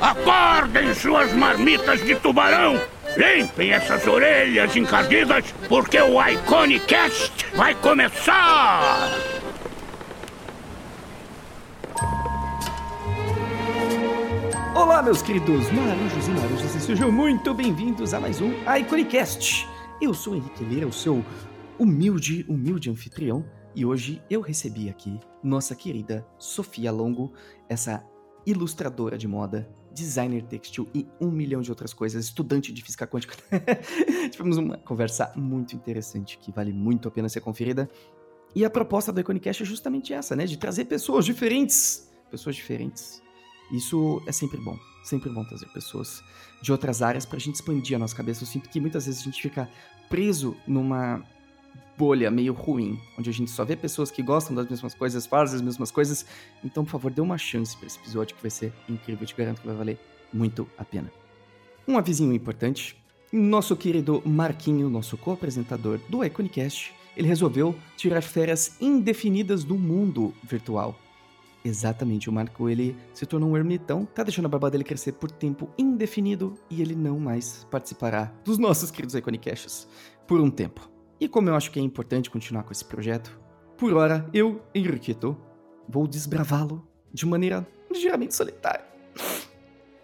Acordem suas marmitas de tubarão! Limpem essas orelhas encardidas, porque o Iconicast vai começar! Olá, meus queridos marujos e marujas, e sejam muito bem-vindos a mais um Iconicast. Eu sou Henrique Lira, o seu humilde, humilde anfitrião, e hoje eu recebi aqui nossa querida Sofia Longo, essa ilustradora de moda, designer textil e um milhão de outras coisas, estudante de física quântica. Tivemos uma conversa muito interessante que vale muito a pena ser conferida. E a proposta do Iconicast é justamente essa, né? De trazer pessoas diferentes. Pessoas diferentes. Isso é sempre bom. Sempre bom trazer pessoas de outras áreas pra gente expandir a nossa cabeça. Eu sinto que muitas vezes a gente fica preso numa bolha meio ruim, onde a gente só vê pessoas que gostam das mesmas coisas, fazem as mesmas coisas. Então, por favor, dê uma chance para esse episódio que vai ser incrível. Eu te garanto que vai valer muito a pena. Um avisinho importante: nosso querido Marquinho, nosso co-apresentador do Iconicast, ele resolveu tirar férias indefinidas do mundo virtual. Exatamente, o Marco ele se tornou um ermitão, tá deixando a barba dele crescer por tempo indefinido e ele não mais participará dos nossos queridos Iconicasts por um tempo. E como eu acho que é importante continuar com esse projeto, por hora eu, Henriqueto, vou desbravá-lo de maneira ligeiramente solitária.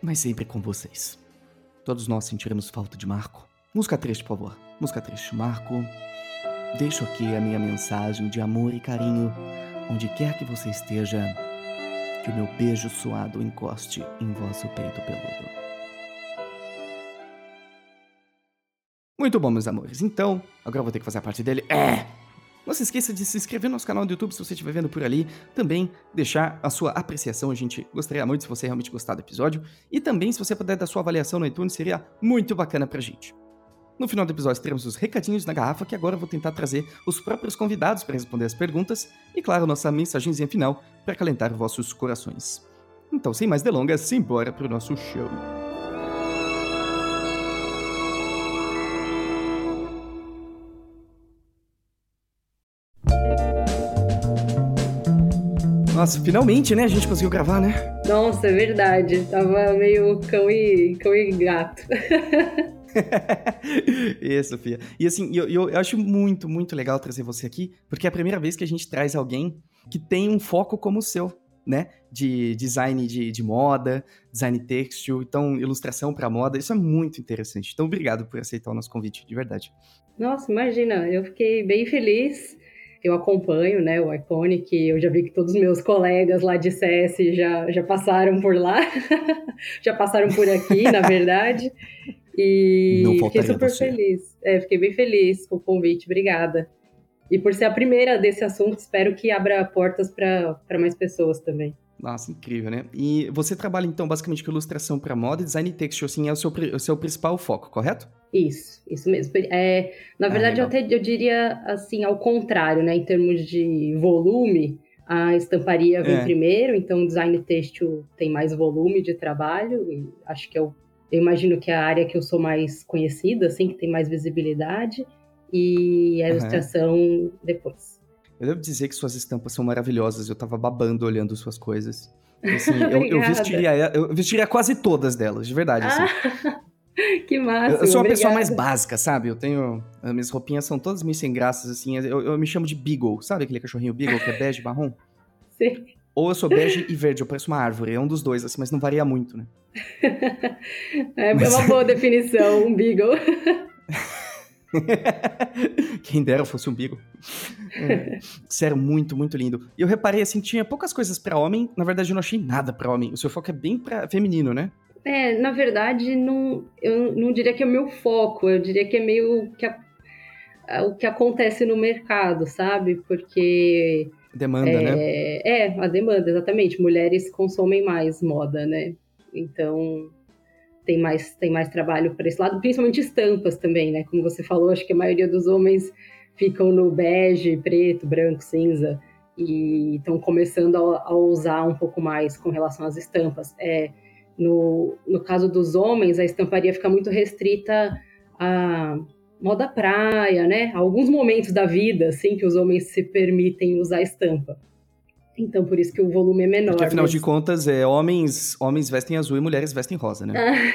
Mas sempre com vocês. Todos nós sentiremos falta de Marco. Música triste, por favor. Música triste. Marco, deixo aqui a minha mensagem de amor e carinho, onde quer que você esteja, que o meu beijo suado encoste em vosso peito peludo. Muito bom, meus amores. Então, agora eu vou ter que fazer a parte dele. É! Não se esqueça de se inscrever no nosso canal do YouTube se você estiver vendo por ali. Também deixar a sua apreciação. A gente gostaria muito se você realmente gostar do episódio. E também, se você puder dar sua avaliação no iTunes, seria muito bacana pra gente. No final do episódio teremos os recadinhos na garrafa, que agora eu vou tentar trazer os próprios convidados para responder as perguntas. E claro, nossa mensagenzinha final para acalentar vossos corações. Então, sem mais delongas, simbora pro nosso show. Nossa, finalmente, né? A gente conseguiu gravar, né? Nossa, é verdade. Tava meio cão e, cão e gato. e Sofia. E assim, eu, eu, acho muito, muito legal trazer você aqui, porque é a primeira vez que a gente traz alguém que tem um foco como o seu, né? De design de, de moda, design têxtil, então ilustração para moda. Isso é muito interessante. Então, obrigado por aceitar o nosso convite, de verdade. Nossa, imagina, eu fiquei bem feliz eu acompanho, né, o Iconic, eu já vi que todos os meus colegas lá de CS já, já passaram por lá, já passaram por aqui, na verdade, e fiquei super feliz, é, fiquei bem feliz com o convite, obrigada. E por ser a primeira desse assunto, espero que abra portas para mais pessoas também. Nossa, incrível, né? E você trabalha, então, basicamente com ilustração para moda e design textil, assim, é o seu, o seu principal foco, correto? Isso, isso mesmo. É, na ah, verdade, eu, até, eu diria, assim, ao contrário, né? Em termos de volume, a estamparia vem é. primeiro, então o design textil tem mais volume de trabalho, e acho que eu, eu imagino que é a área que eu sou mais conhecida, assim, que tem mais visibilidade, e a ilustração uhum. depois. Eu devo dizer que suas estampas são maravilhosas. Eu tava babando olhando suas coisas. Assim, eu, eu, vestiria, eu vestiria quase todas delas, de verdade. Assim. Ah, que massa. Eu, eu sou uma obrigada. pessoa mais básica, sabe? Eu tenho. As minhas roupinhas são todas meio sem graças, assim. Eu, eu me chamo de Beagle, sabe aquele cachorrinho Beagle que é bege marrom? Sim. Ou eu sou bege e verde, eu pareço uma árvore. É um dos dois, assim, mas não varia muito, né? é, mas... é uma boa definição, um Beagle. Quem dera fosse um bigo. É, sério, muito, muito lindo. E eu reparei assim, tinha poucas coisas para homem. Na verdade, eu não achei nada para homem. O seu foco é bem para feminino, né? É, na verdade, não, eu não diria que é o meu foco. Eu diria que é meio que a, o que acontece no mercado, sabe? Porque demanda, é, né? É, a demanda, exatamente. Mulheres consomem mais moda, né? Então, tem mais, tem mais trabalho para esse lado, principalmente estampas também, né? Como você falou, acho que a maioria dos homens ficam no bege, preto, branco, cinza, e estão começando a, a, usar um pouco mais com relação às estampas. É, no, no caso dos homens, a estamparia fica muito restrita a moda praia, né? alguns momentos da vida, assim, que os homens se permitem usar estampa. Então, por isso que o volume é menor. Porque, afinal mas... de contas, é, homens, homens vestem azul e mulheres vestem rosa, né?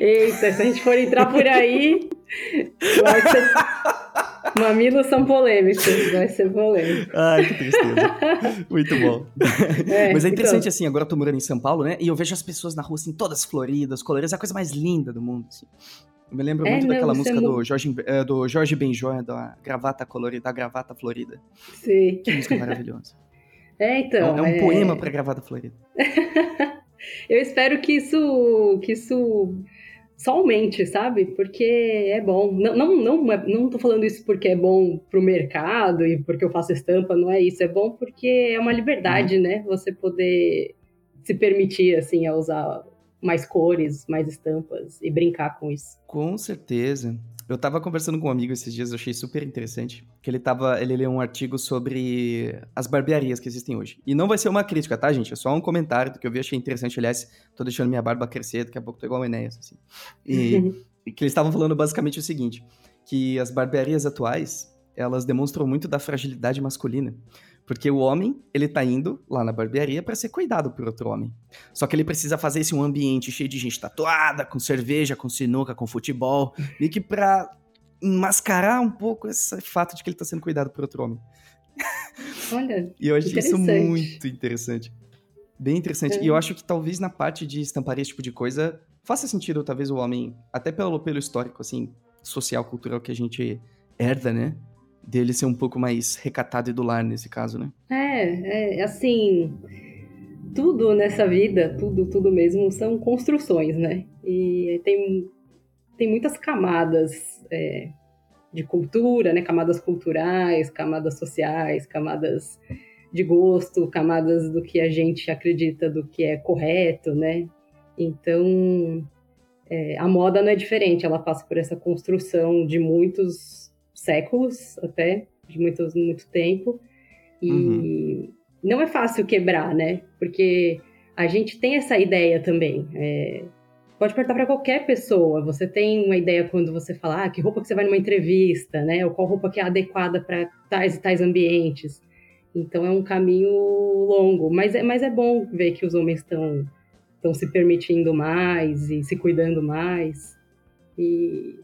Eita, se a gente for entrar por aí, vai ser... Mamilos são polêmicos, vai ser polêmico. Ai, que tristeza. Muito bom. É, Mas é interessante, então... assim, agora eu tô morando em São Paulo, né? E eu vejo as pessoas na rua, assim, todas floridas, coloridas, é a coisa mais linda do mundo, assim. Eu me lembro é, muito não, daquela música é do, Jorge, é, do Jorge Benjor, da gravata colorida, da gravata florida. Sim. Que música maravilhosa. É, então. É, um é... poema pra gravata florida. eu espero que isso, que isso só aumente, sabe? Porque é bom. Não, não, não, é, não tô falando isso porque é bom pro mercado e porque eu faço estampa, não é isso. É bom porque é uma liberdade, uhum. né? Você poder se permitir, assim, a usar mais cores, mais estampas e brincar com isso. Com certeza. Eu tava conversando com um amigo esses dias, eu achei super interessante, que ele tava, ele leu um artigo sobre as barbearias que existem hoje. E não vai ser uma crítica, tá, gente? É só um comentário do que eu vi, achei interessante. Aliás, tô deixando minha barba crescer, daqui a pouco tô igual o Enéas, assim. E, que eles estavam falando basicamente o seguinte, que as barbearias atuais, elas demonstram muito da fragilidade masculina. Porque o homem, ele tá indo lá na barbearia para ser cuidado por outro homem. Só que ele precisa fazer esse um ambiente cheio de gente tatuada, com cerveja, com sinuca, com futebol, e que pra mascarar um pouco esse fato de que ele tá sendo cuidado por outro homem. Olha, E eu achei isso muito interessante. Bem interessante. É. E eu acho que talvez na parte de estamparia esse tipo de coisa, faça sentido talvez o homem, até pelo, pelo histórico, assim, social, cultural que a gente herda, né? Dele ser um pouco mais recatado e do lar nesse caso, né? É, é assim, tudo nessa vida, tudo, tudo mesmo, são construções, né? E tem, tem muitas camadas é, de cultura, né? Camadas culturais, camadas sociais, camadas de gosto, camadas do que a gente acredita do que é correto, né? Então, é, a moda não é diferente, ela passa por essa construção de muitos séculos até, de muito, muito tempo. E uhum. não é fácil quebrar, né? Porque a gente tem essa ideia também. É, pode perguntar para qualquer pessoa. Você tem uma ideia quando você fala ah, que roupa que você vai numa entrevista, né? Ou qual roupa que é adequada para tais e tais ambientes. Então é um caminho longo, mas é, mas é bom ver que os homens estão estão se permitindo mais e se cuidando mais. E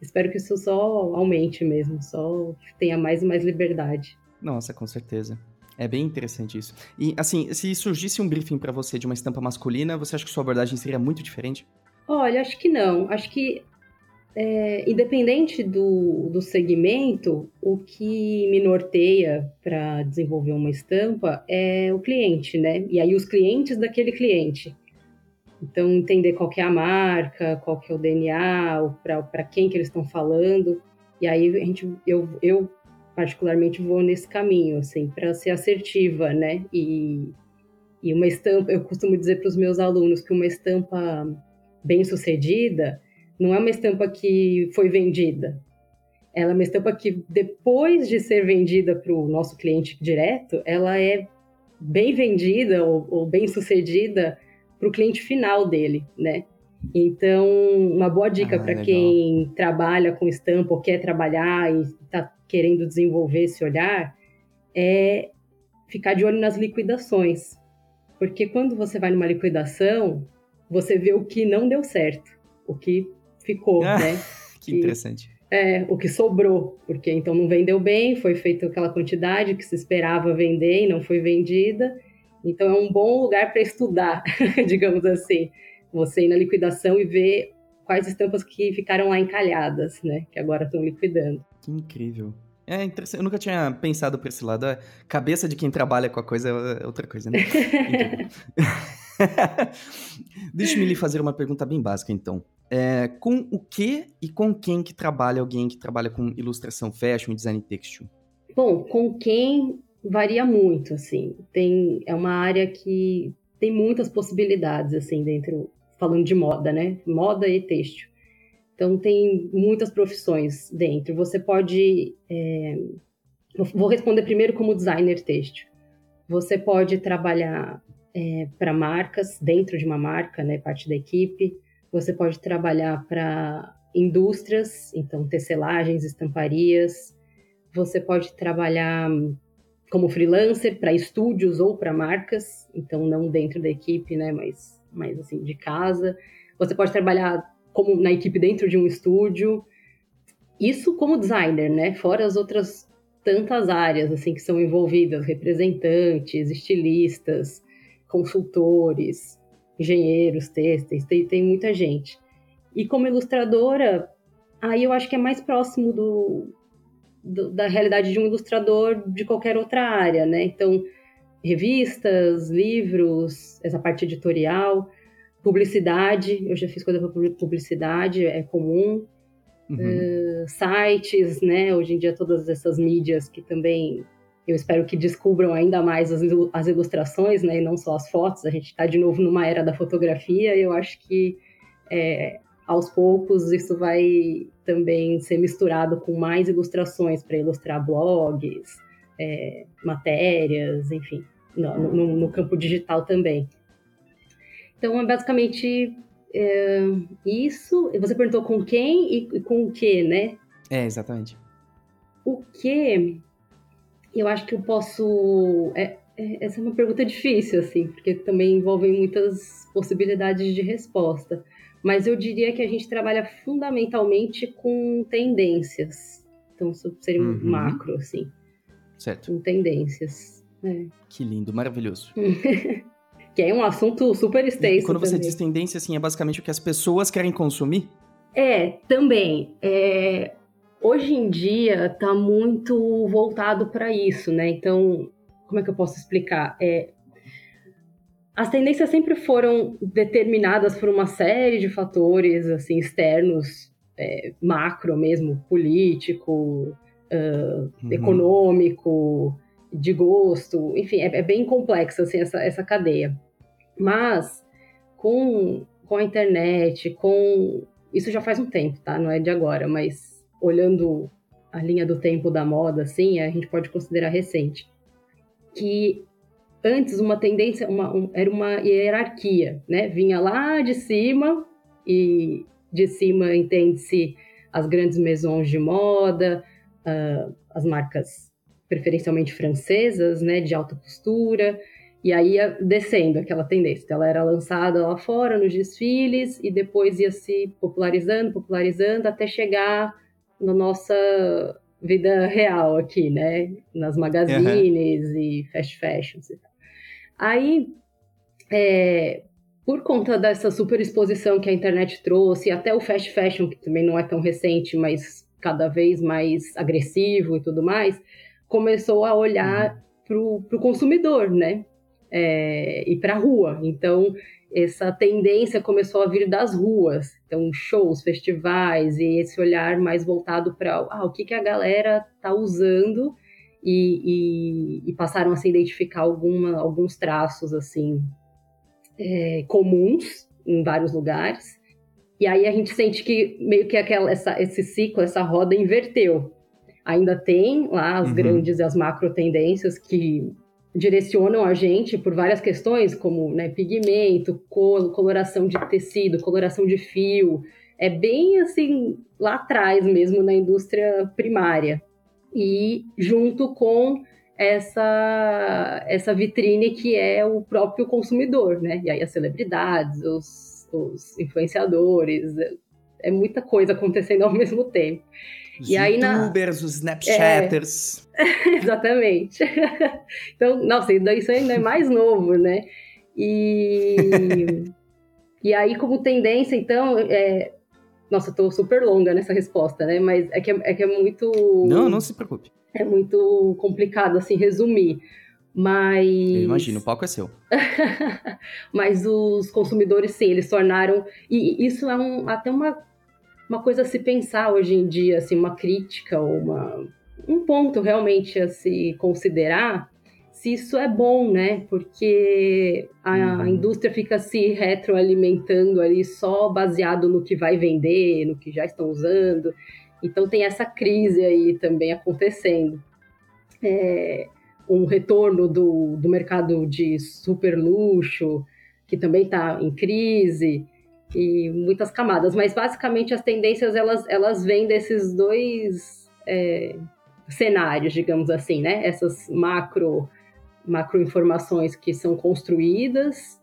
espero que isso só aumente mesmo, só tenha mais e mais liberdade. Nossa, com certeza. É bem interessante isso. E, assim, se surgisse um briefing para você de uma estampa masculina, você acha que sua abordagem seria muito diferente? Olha, acho que não. Acho que, é, independente do, do segmento, o que me norteia para desenvolver uma estampa é o cliente, né? E aí os clientes daquele cliente. Então, entender qual é a marca, qual que é o DNA, para quem que eles estão falando. E aí, a gente, eu, eu particularmente vou nesse caminho, assim, para ser assertiva, né? E, e uma estampa, eu costumo dizer para os meus alunos que uma estampa bem sucedida não é uma estampa que foi vendida. Ela é uma estampa que, depois de ser vendida para o nosso cliente direto, ela é bem vendida ou, ou bem sucedida para o cliente final dele, né? Então, uma boa dica ah, para quem trabalha com estampa ou quer trabalhar e está querendo desenvolver esse olhar é ficar de olho nas liquidações. Porque quando você vai numa liquidação, você vê o que não deu certo, o que ficou, ah, né? Que interessante. É, o que sobrou, porque então não vendeu bem, foi feita aquela quantidade que se esperava vender e não foi vendida. Então é um bom lugar para estudar, digamos assim. Você ir na liquidação e ver quais estampas que ficaram lá encalhadas, né? Que agora estão liquidando. Que incrível. É interessante. Eu nunca tinha pensado por esse lado. A cabeça de quem trabalha com a coisa é outra coisa, né? Deixa-me lhe fazer uma pergunta bem básica, então. É, com o que e com quem que trabalha alguém que trabalha com ilustração fashion e design textil? Bom, com quem varia muito, assim. Tem, é uma área que tem muitas possibilidades, assim, dentro, falando de moda, né? Moda e têxtil. Então, tem muitas profissões dentro. Você pode. É... Vou responder primeiro como designer têxtil. Você pode trabalhar é, para marcas, dentro de uma marca, né? Parte da equipe. Você pode trabalhar para indústrias, então tecelagens, estamparias. Você pode trabalhar como freelancer para estúdios ou para marcas, então não dentro da equipe, né, mas, mas assim, de casa. Você pode trabalhar como na equipe dentro de um estúdio. Isso como designer, né? Fora as outras tantas áreas assim que são envolvidas, representantes, estilistas, consultores, engenheiros, têxteis, tem, tem muita gente. E como ilustradora, aí eu acho que é mais próximo do, do, da realidade de um ilustrador de qualquer outra área, né? Então, revistas, livros, essa parte editorial, publicidade, eu já fiz coisa para publicidade, é comum. Uhum. Uh, sites, né? Hoje em dia todas essas mídias que também eu espero que descubram ainda mais as, as ilustrações, né? E não só as fotos. A gente está de novo numa era da fotografia e eu acho que é, aos poucos isso vai também ser misturado com mais ilustrações para ilustrar blogs, é, matérias, enfim, no, no, no, campo digital também. Então, é basicamente é, isso. Você perguntou com quem e com o que, né? É, exatamente. O que eu acho que eu posso. É, é, essa é uma pergunta difícil, assim, porque também envolve muitas possibilidades de resposta mas eu diria que a gente trabalha fundamentalmente com tendências. Então, isso seria um uhum. macro, assim. Certo. Com tendências. É. Que lindo, maravilhoso. que é um assunto super extenso. E quando também. você diz tendência, assim, é basicamente o que as pessoas querem consumir? É, também. É, hoje em dia está muito voltado para isso, né? Então, como é que eu posso explicar? É, as tendências sempre foram determinadas por uma série de fatores assim externos, é, macro mesmo, político, uh, uhum. econômico, de gosto, enfim, é, é, bem complexa assim, essa, essa cadeia. Mas com, com a internet, com isso já faz um tempo, tá? Não é de agora, mas olhando a linha do tempo da moda, assim, a gente pode considerar recente, que antes uma tendência, uma, um, era uma hierarquia, né? Vinha lá de cima e de cima entende-se as grandes maisons de moda, uh, as marcas preferencialmente francesas, né, de alta costura, e aí ia descendo aquela tendência. Então, ela era lançada lá fora nos desfiles e depois ia se popularizando, popularizando até chegar na nossa vida real aqui, né, nas magazines uhum. e fast fashions e tal. Aí, é, por conta dessa super exposição que a internet trouxe, até o fast fashion, que também não é tão recente, mas cada vez mais agressivo e tudo mais, começou a olhar uhum. para o consumidor, né? É, e para a rua. Então, essa tendência começou a vir das ruas. Então, shows, festivais e esse olhar mais voltado para ah, o que, que a galera está usando e, e, e passaram a se identificar alguma, alguns traços assim é, comuns em vários lugares. E aí a gente sente que meio que aquela, essa, esse ciclo, essa roda inverteu. Ainda tem lá as uhum. grandes e as macro tendências que direcionam a gente por várias questões, como né, pigmento, cor, coloração de tecido, coloração de fio. É bem assim, lá atrás mesmo na indústria primária e junto com essa, essa vitrine que é o próprio consumidor, né? E aí as celebridades, os, os influenciadores, é, é muita coisa acontecendo ao mesmo tempo. Os e aí youtubers, na... os snapchatters. É, exatamente. então, nossa, isso ainda é mais novo, né? E, e aí, como tendência, então, é, nossa, eu tô super longa nessa resposta, né? Mas é que é, é que é muito. Não, não se preocupe. É muito complicado, assim, resumir. Mas. Eu imagino, o palco é seu. Mas os consumidores, sim, eles tornaram. E isso é um, até uma, uma coisa a se pensar hoje em dia, assim, uma crítica ou uma, um ponto realmente a se considerar se isso é bom, né? Porque a uhum. indústria fica se retroalimentando ali só baseado no que vai vender, no que já estão usando. Então tem essa crise aí também acontecendo. É, um retorno do, do mercado de super luxo, que também está em crise, e muitas camadas. Mas basicamente as tendências elas, elas vêm desses dois. É, cenários, digamos assim, né? Essas macro, macro informações que são construídas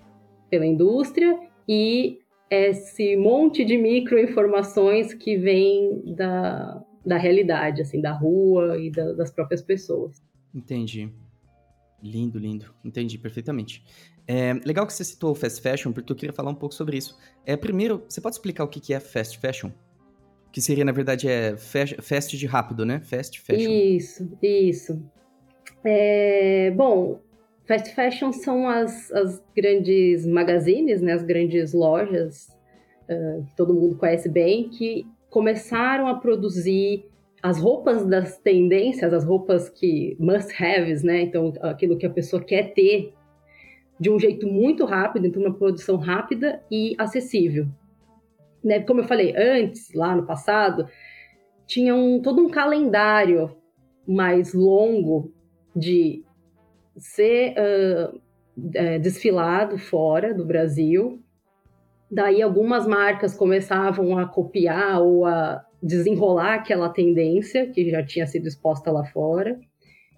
pela indústria e esse monte de micro informações que vem da, da realidade, assim, da rua e da, das próprias pessoas. Entendi. Lindo, lindo. Entendi perfeitamente. É, legal que você citou o fast fashion, porque eu queria falar um pouco sobre isso. É, primeiro, você pode explicar o que é fast fashion? Que seria, na verdade, é fast de rápido, né? Fast fashion. Isso, isso. É, bom, fast fashion são as, as grandes magazines, né? As grandes lojas uh, que todo mundo conhece bem, que começaram a produzir as roupas das tendências, as roupas que must haves, né? Então, aquilo que a pessoa quer ter de um jeito muito rápido, então uma produção rápida e acessível. Né? Como eu falei antes, lá no passado, tinha um, todo um calendário mais longo de ser uh, desfilado fora do Brasil. Daí algumas marcas começavam a copiar ou a desenrolar aquela tendência que já tinha sido exposta lá fora.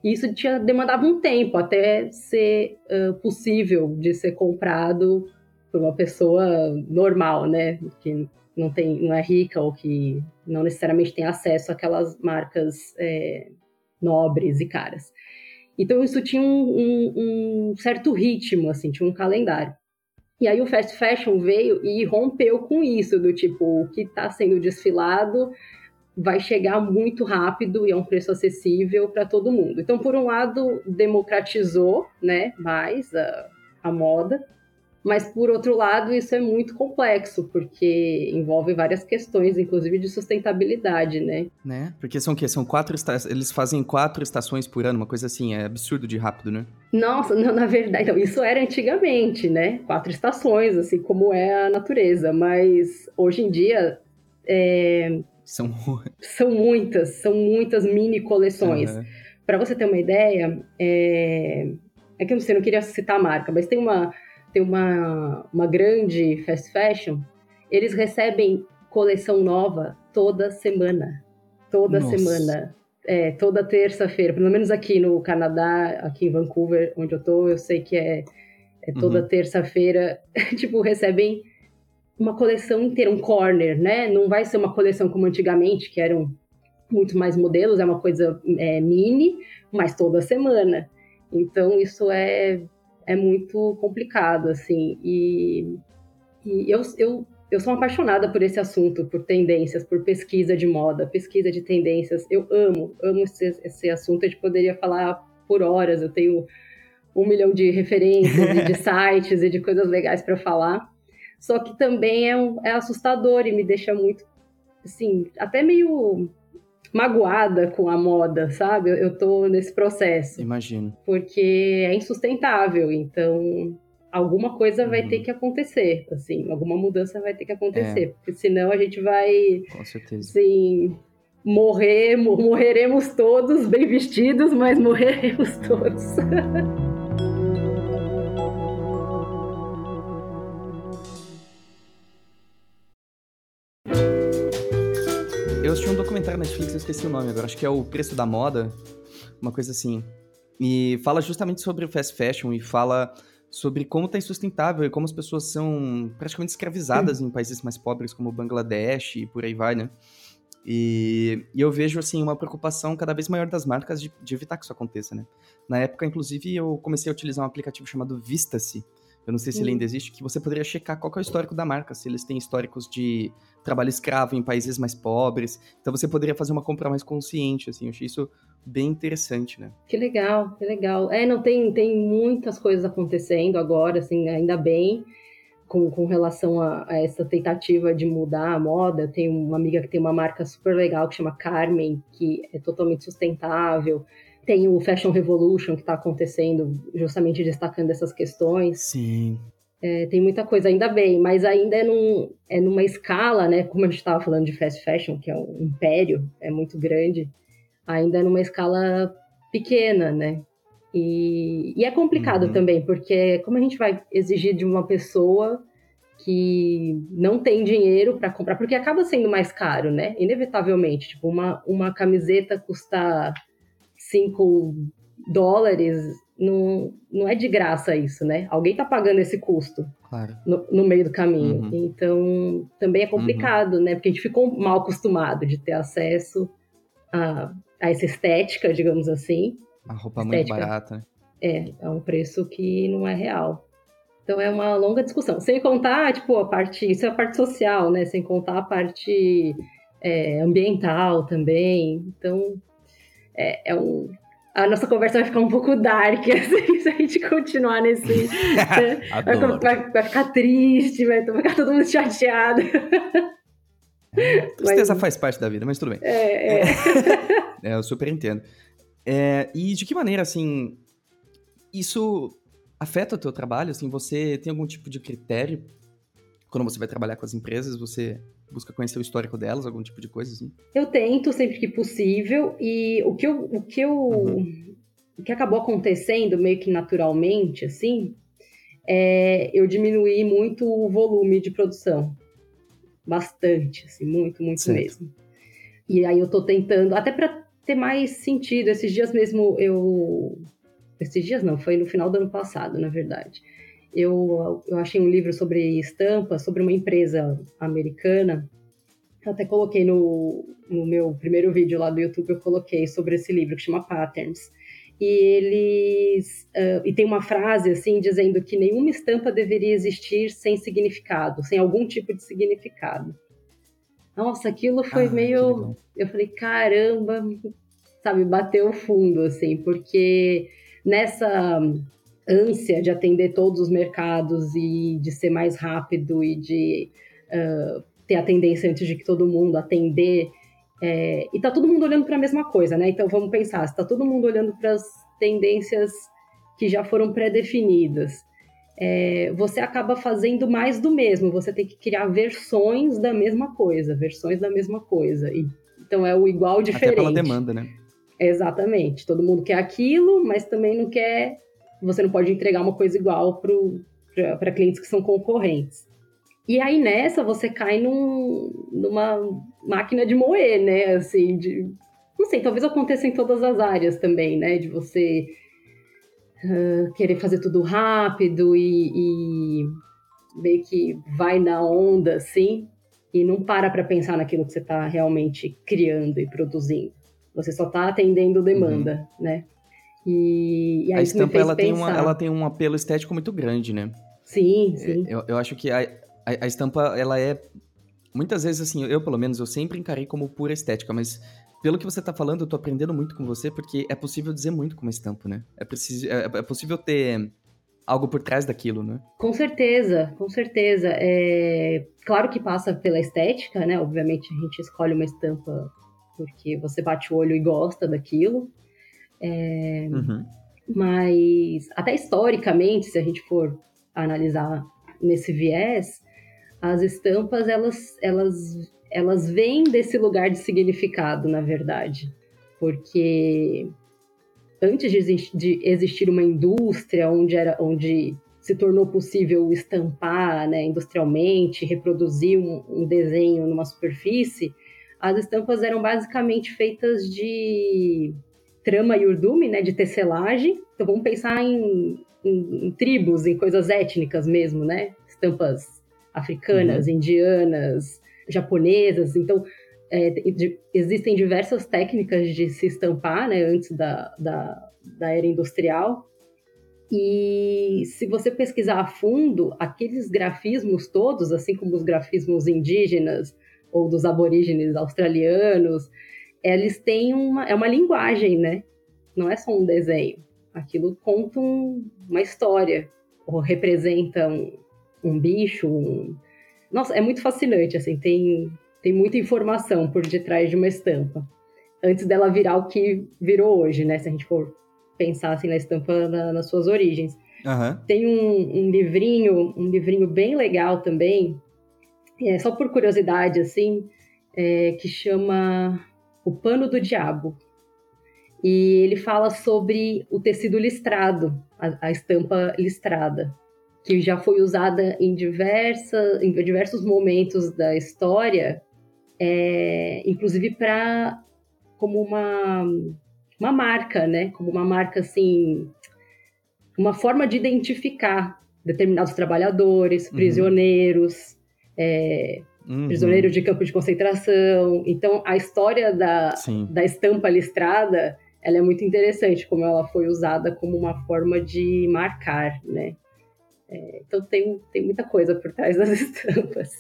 E isso tinha, demandava um tempo até ser uh, possível de ser comprado por uma pessoa normal, né? Que não, tem, não é rica ou que não necessariamente tem acesso àquelas marcas é, nobres e caras. Então isso tinha um, um, um, certo ritmo, assim, tinha um calendário. E aí o fast fashion veio e rompeu com isso, do tipo, o que está sendo desfilado vai chegar muito rápido e a um preço acessível para todo mundo. Então, por um lado, democratizou, né, mais a, a moda, mas por outro lado, isso é muito complexo, porque envolve várias questões, inclusive de sustentabilidade, né? Né? Porque são o quê? São quatro estações. Eles fazem quatro estações por ano, uma coisa assim, é absurdo de rápido, né? Nossa, não, na verdade, então, isso era antigamente, né? Quatro estações, assim como é a natureza. Mas hoje em dia é, são... são muitas, são muitas mini coleções. Uhum. Para você ter uma ideia, é... é que eu não sei, não queria citar a marca, mas tem uma, tem uma, uma grande fast fashion, eles recebem coleção nova toda semana. Toda Nossa. semana. É, toda terça-feira, pelo menos aqui no Canadá, aqui em Vancouver, onde eu tô, eu sei que é, é toda uhum. terça-feira, tipo, recebem uma coleção inteira, um corner, né? Não vai ser uma coleção como antigamente, que eram muito mais modelos, é uma coisa é, mini, mas toda semana. Então isso é, é muito complicado, assim. E, e eu, eu, eu sou apaixonada por esse assunto, por tendências, por pesquisa de moda, pesquisa de tendências. Eu amo, amo esse, esse assunto. A gente poderia falar por horas. Eu tenho um milhão de referências, de sites e de coisas legais para falar. Só que também é, um, é assustador e me deixa muito, assim, até meio magoada com a moda, sabe? Eu, eu tô nesse processo. Imagino. Porque é insustentável, então alguma coisa uhum. vai ter que acontecer, assim, alguma mudança vai ter que acontecer, é. porque senão a gente vai, com certeza, assim, morrer, morreremos todos bem vestidos, mas morreremos todos. documentário na Netflix, eu esqueci o nome agora, acho que é O Preço da Moda, uma coisa assim. E fala justamente sobre o fast fashion e fala sobre como tá insustentável e como as pessoas são praticamente escravizadas hum. em países mais pobres como Bangladesh e por aí vai, né? E, e, eu vejo, assim, uma preocupação cada vez maior das marcas de, de, evitar que isso aconteça, né? Na época, inclusive, eu comecei a utilizar um aplicativo chamado Vista-se, eu não sei se ele ainda existe, que você poderia checar qual é o histórico da marca, se eles têm históricos de trabalho escravo em países mais pobres. Então você poderia fazer uma compra mais consciente, assim. Eu achei isso bem interessante, né? Que legal, que legal. É, não tem, tem muitas coisas acontecendo agora, assim, ainda bem. Com, com relação a, a, essa tentativa de mudar a moda. Eu tenho uma amiga que tem uma marca super legal que chama Carmen, que é totalmente sustentável. Tem o Fashion Revolution que está acontecendo, justamente destacando essas questões. Sim. É, tem muita coisa, ainda bem, mas ainda é, num, é numa escala, né? Como a gente estava falando de fast fashion, que é um império, é muito grande, ainda é numa escala pequena, né? E, e é complicado uhum. também, porque como a gente vai exigir de uma pessoa que não tem dinheiro para comprar, porque acaba sendo mais caro, né? Inevitavelmente. Tipo, uma, uma camiseta custa 5 dólares, não, não é de graça isso, né? Alguém tá pagando esse custo Claro. no, no meio do caminho. Uhum. Então, também é complicado, né? Porque a gente ficou mal acostumado de ter acesso a, a essa estética, digamos assim. Uma roupa muito Estética. barata. né? É, é um preço que não é real. Então é uma longa discussão. Sem contar, tipo, a parte. Isso é a parte social, né? Sem contar a parte é, ambiental também. Então, é, é um. A nossa conversa vai ficar um pouco dark assim, se a gente continuar nesse. né? Vai, vai ficar triste, vai ficar todo mundo chateado. Tristeza Mas- faz parte da vida, mas tudo bem. É, é. É, eu super entendo. É, e de que maneira, assim, isso afeta o teu trabalho? Assim, você tem algum tipo de critério quando você vai trabalhar com as empresas? Você busca conhecer o histórico delas, algum tipo de coisa assim? Eu tento sempre que possível e o que eu, o que eu, Uhum. o que acabou acontecendo meio que naturalmente, assim, é eu diminuí muito o volume de produção, bastante, assim, muito, muito Certo. mesmo. E aí eu tô tentando, até para ter mais sentido. Esses dias mesmo eu, esses dias não, foi no final do ano passado, na verdade. Eu, eu achei um livro sobre estampa, sobre uma empresa americana eu até coloquei no, no meu primeiro vídeo lá do YouTube, eu coloquei sobre esse livro que chama Patterns. E eles. ah, e tem uma frase assim dizendo que nenhuma estampa deveria existir sem significado, sem algum tipo de significado. Nossa, aquilo foi Ah, meio. Eu falei, caramba, sabe, bateu fundo, assim, porque nessa ânsia de atender todos os mercados e de ser mais rápido e de ah, ter a tendência antes de que todo mundo atender. é, e tá todo mundo olhando para a mesma coisa, né? Então vamos pensar, se tá todo mundo olhando para as tendências que já foram pré-definidas, é, você acaba fazendo mais do mesmo. Você tem que criar versões da mesma coisa, versões da mesma coisa. E, então é o igual diferente. Até pela demanda, né? Exatamente. Todo mundo quer aquilo, mas também não quer. Você não pode entregar uma coisa igual para clientes que são concorrentes. E aí nessa você cai num, numa máquina de moer, né? Assim, de. Não sei, talvez aconteça em todas as áreas também, né? De você ah, querer fazer tudo rápido e, e meio que vai na onda, assim, e não para para pensar naquilo que você está realmente criando e produzindo. Você só está atendendo demanda, né? E, e a estampa ela tem, uma, ela tem um apelo estético muito grande, né? Sim, sim. Eu, eu acho que a, a, a estampa, ela é. Muitas vezes, assim, eu pelo menos, eu sempre encarei como pura estética, mas pelo que você tá falando, eu tô aprendendo muito com você, porque é possível dizer muito com uma estampa, né? É, preciso, é, é possível ter algo por trás daquilo, né? Com certeza, com certeza. É, claro que passa pela estética, né? Obviamente a gente escolhe uma estampa porque você bate o olho e gosta daquilo. É, Uhum. mas até historicamente, se a gente for analisar nesse viés, as estampas elas elas elas vêm desse lugar de significado, na verdade, porque antes de, exis- de existir uma indústria onde era onde se tornou possível estampar, né, industrialmente, reproduzir um, um desenho numa superfície, as estampas eram basicamente feitas de trama e urdume, né, de tecelagem. Então vamos pensar em, em- em tribos, em coisas étnicas mesmo, né? Estampas africanas, indianas, japonesas. Então é, de- existem diversas técnicas de se estampar, né, antes da, da, da era industrial. E se você pesquisar a fundo, aqueles grafismos todos, assim como os grafismos indígenas ou dos aborígenes australianos, eles têm uma, é uma linguagem, né? Não é só um desenho. Aquilo conta um- uma história, ou representa um, um bicho. um- Nossa, é muito fascinante, assim, tem, tem muita informação por detrás de uma estampa. Antes dela virar o que virou hoje, né? Se a gente for pensar assim, na estampa na- nas suas origens. Aham. Tem um, um livrinho, um livrinho bem legal também, é, só por curiosidade, assim, é, que chama O Pano do Diabo. E ele fala sobre o tecido listrado, a, a estampa listrada, que já foi usada em, diversa, em diversos momentos da história, é, inclusive para como uma uma marca, né? Como uma marca assim, uma forma de identificar determinados trabalhadores, uhum. prisioneiros, uhum. É, uhum. prisioneiros de campo de concentração. Então, a história da, da estampa listrada, ela é muito interessante, como ela foi usada como uma forma de marcar, né? É, então, tem, tem muita coisa por trás das estampas.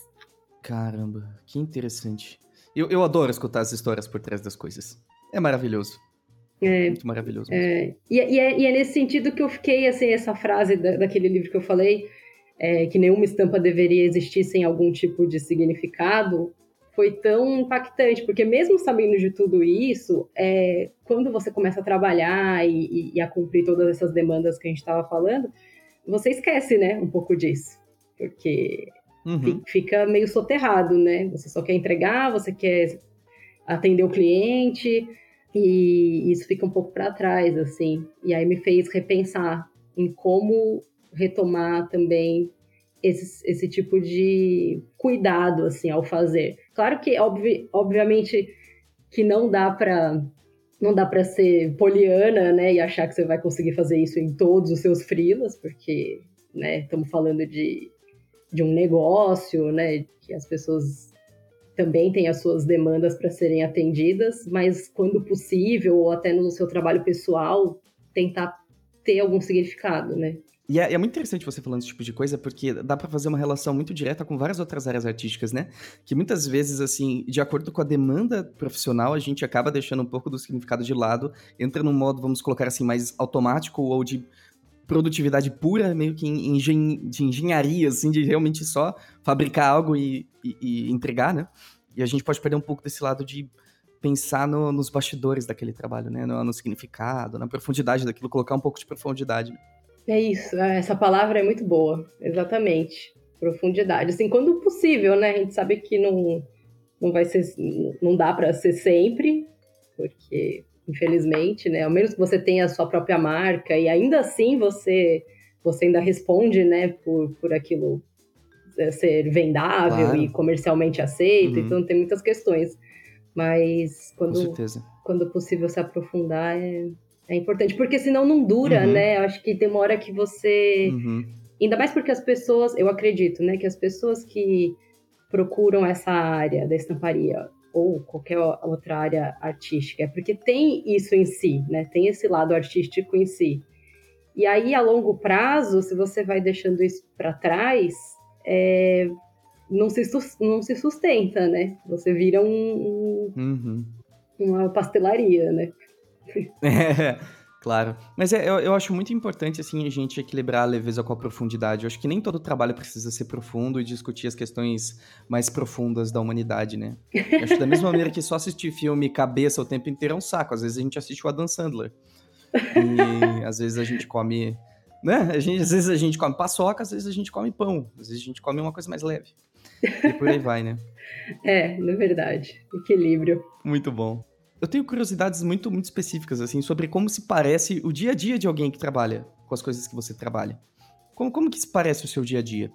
Caramba, que interessante. Eu, eu adoro escutar as histórias por trás das coisas. É maravilhoso. É, Muito maravilhoso. É, e, é, e, é, e, é, nesse sentido que eu fiquei, assim, essa frase da, daquele livro que eu falei, é, que nenhuma estampa deveria existir sem algum tipo de significado, foi tão impactante, porque mesmo sabendo de tudo isso, é, quando você começa a trabalhar e, e, a cumprir todas essas demandas que a gente estava falando, você esquece, né, um pouco disso, porque uhum. fica meio soterrado, né? Você só quer entregar, você quer atender o cliente, e isso fica um pouco para trás, assim. E aí me fez repensar em como retomar também esse, esse tipo de cuidado, assim, ao fazer. Claro que, obvi, obviamente, que não dá para não dá para ser poliana, né, e achar que você vai conseguir fazer isso em todos os seus frilas, porque, né, estamos falando de, de um negócio, né, que as pessoas também tem as suas demandas para serem atendidas, mas quando possível, ou até no seu trabalho pessoal, tentar ter algum significado, né? E é, é, muito interessante você falando esse tipo de coisa, porque dá para fazer uma relação muito direta com várias outras áreas artísticas, né? Que muitas vezes, assim, de acordo com a demanda profissional, a gente acaba deixando um pouco do significado de lado, entra num modo, vamos colocar assim, mais automático ou de produtividade pura, meio que engen de engenharia, assim, de realmente só fabricar algo e, e, e, entregar, né? E a gente pode perder um pouco desse lado de pensar no, nos bastidores daquele trabalho, né? No, no, significado, na profundidade daquilo, colocar um pouco de profundidade. É isso, é, essa palavra é muito boa, exatamente. Profundidade. Assim, quando possível, né? A gente sabe que não, não vai ser, não dá para ser sempre, porque infelizmente, né? Ao menos que você tenha a sua própria marca e ainda assim você você ainda responde, né, por, por aquilo é, ser vendável claro. e comercialmente aceito, uhum. então tem muitas questões. Mas quando, quando possível se aprofundar é, é importante, porque senão não dura, uhum. né? Eu acho que tem uma hora que você. Uhum. Ainda mais porque as pessoas, eu acredito, né, que as pessoas que procuram essa área da estamparia ou qualquer outra área artística, é porque tem isso em si, né? Tem esse lado artístico em si. E aí, a longo prazo, se você vai deixando isso para trás, é, não, se, não se sustenta, né? Você vira um, um uhum. uma pastelaria, né? É. Claro. Mas é, eu, eu acho muito importante, assim, a gente equilibrar a leveza com a profundidade. Eu acho que nem todo trabalho precisa ser profundo e discutir as questões mais profundas da humanidade, né? Eu acho da mesma maneira que só assistir filme cabeça o tempo inteiro é um saco. Às vezes a gente assiste o Adam Sandler. E às vezes a gente come... Né? A gente, às vezes a gente come paçoca, às vezes a gente come pão. Às vezes a gente come uma coisa mais leve. E por aí vai, né? É, na verdade. Equilíbrio. Muito bom. Eu tenho curiosidades muito, muito específicas, assim, sobre como se parece o dia a dia de alguém que trabalha com as coisas que você trabalha. Como, como que se parece o seu dia a dia?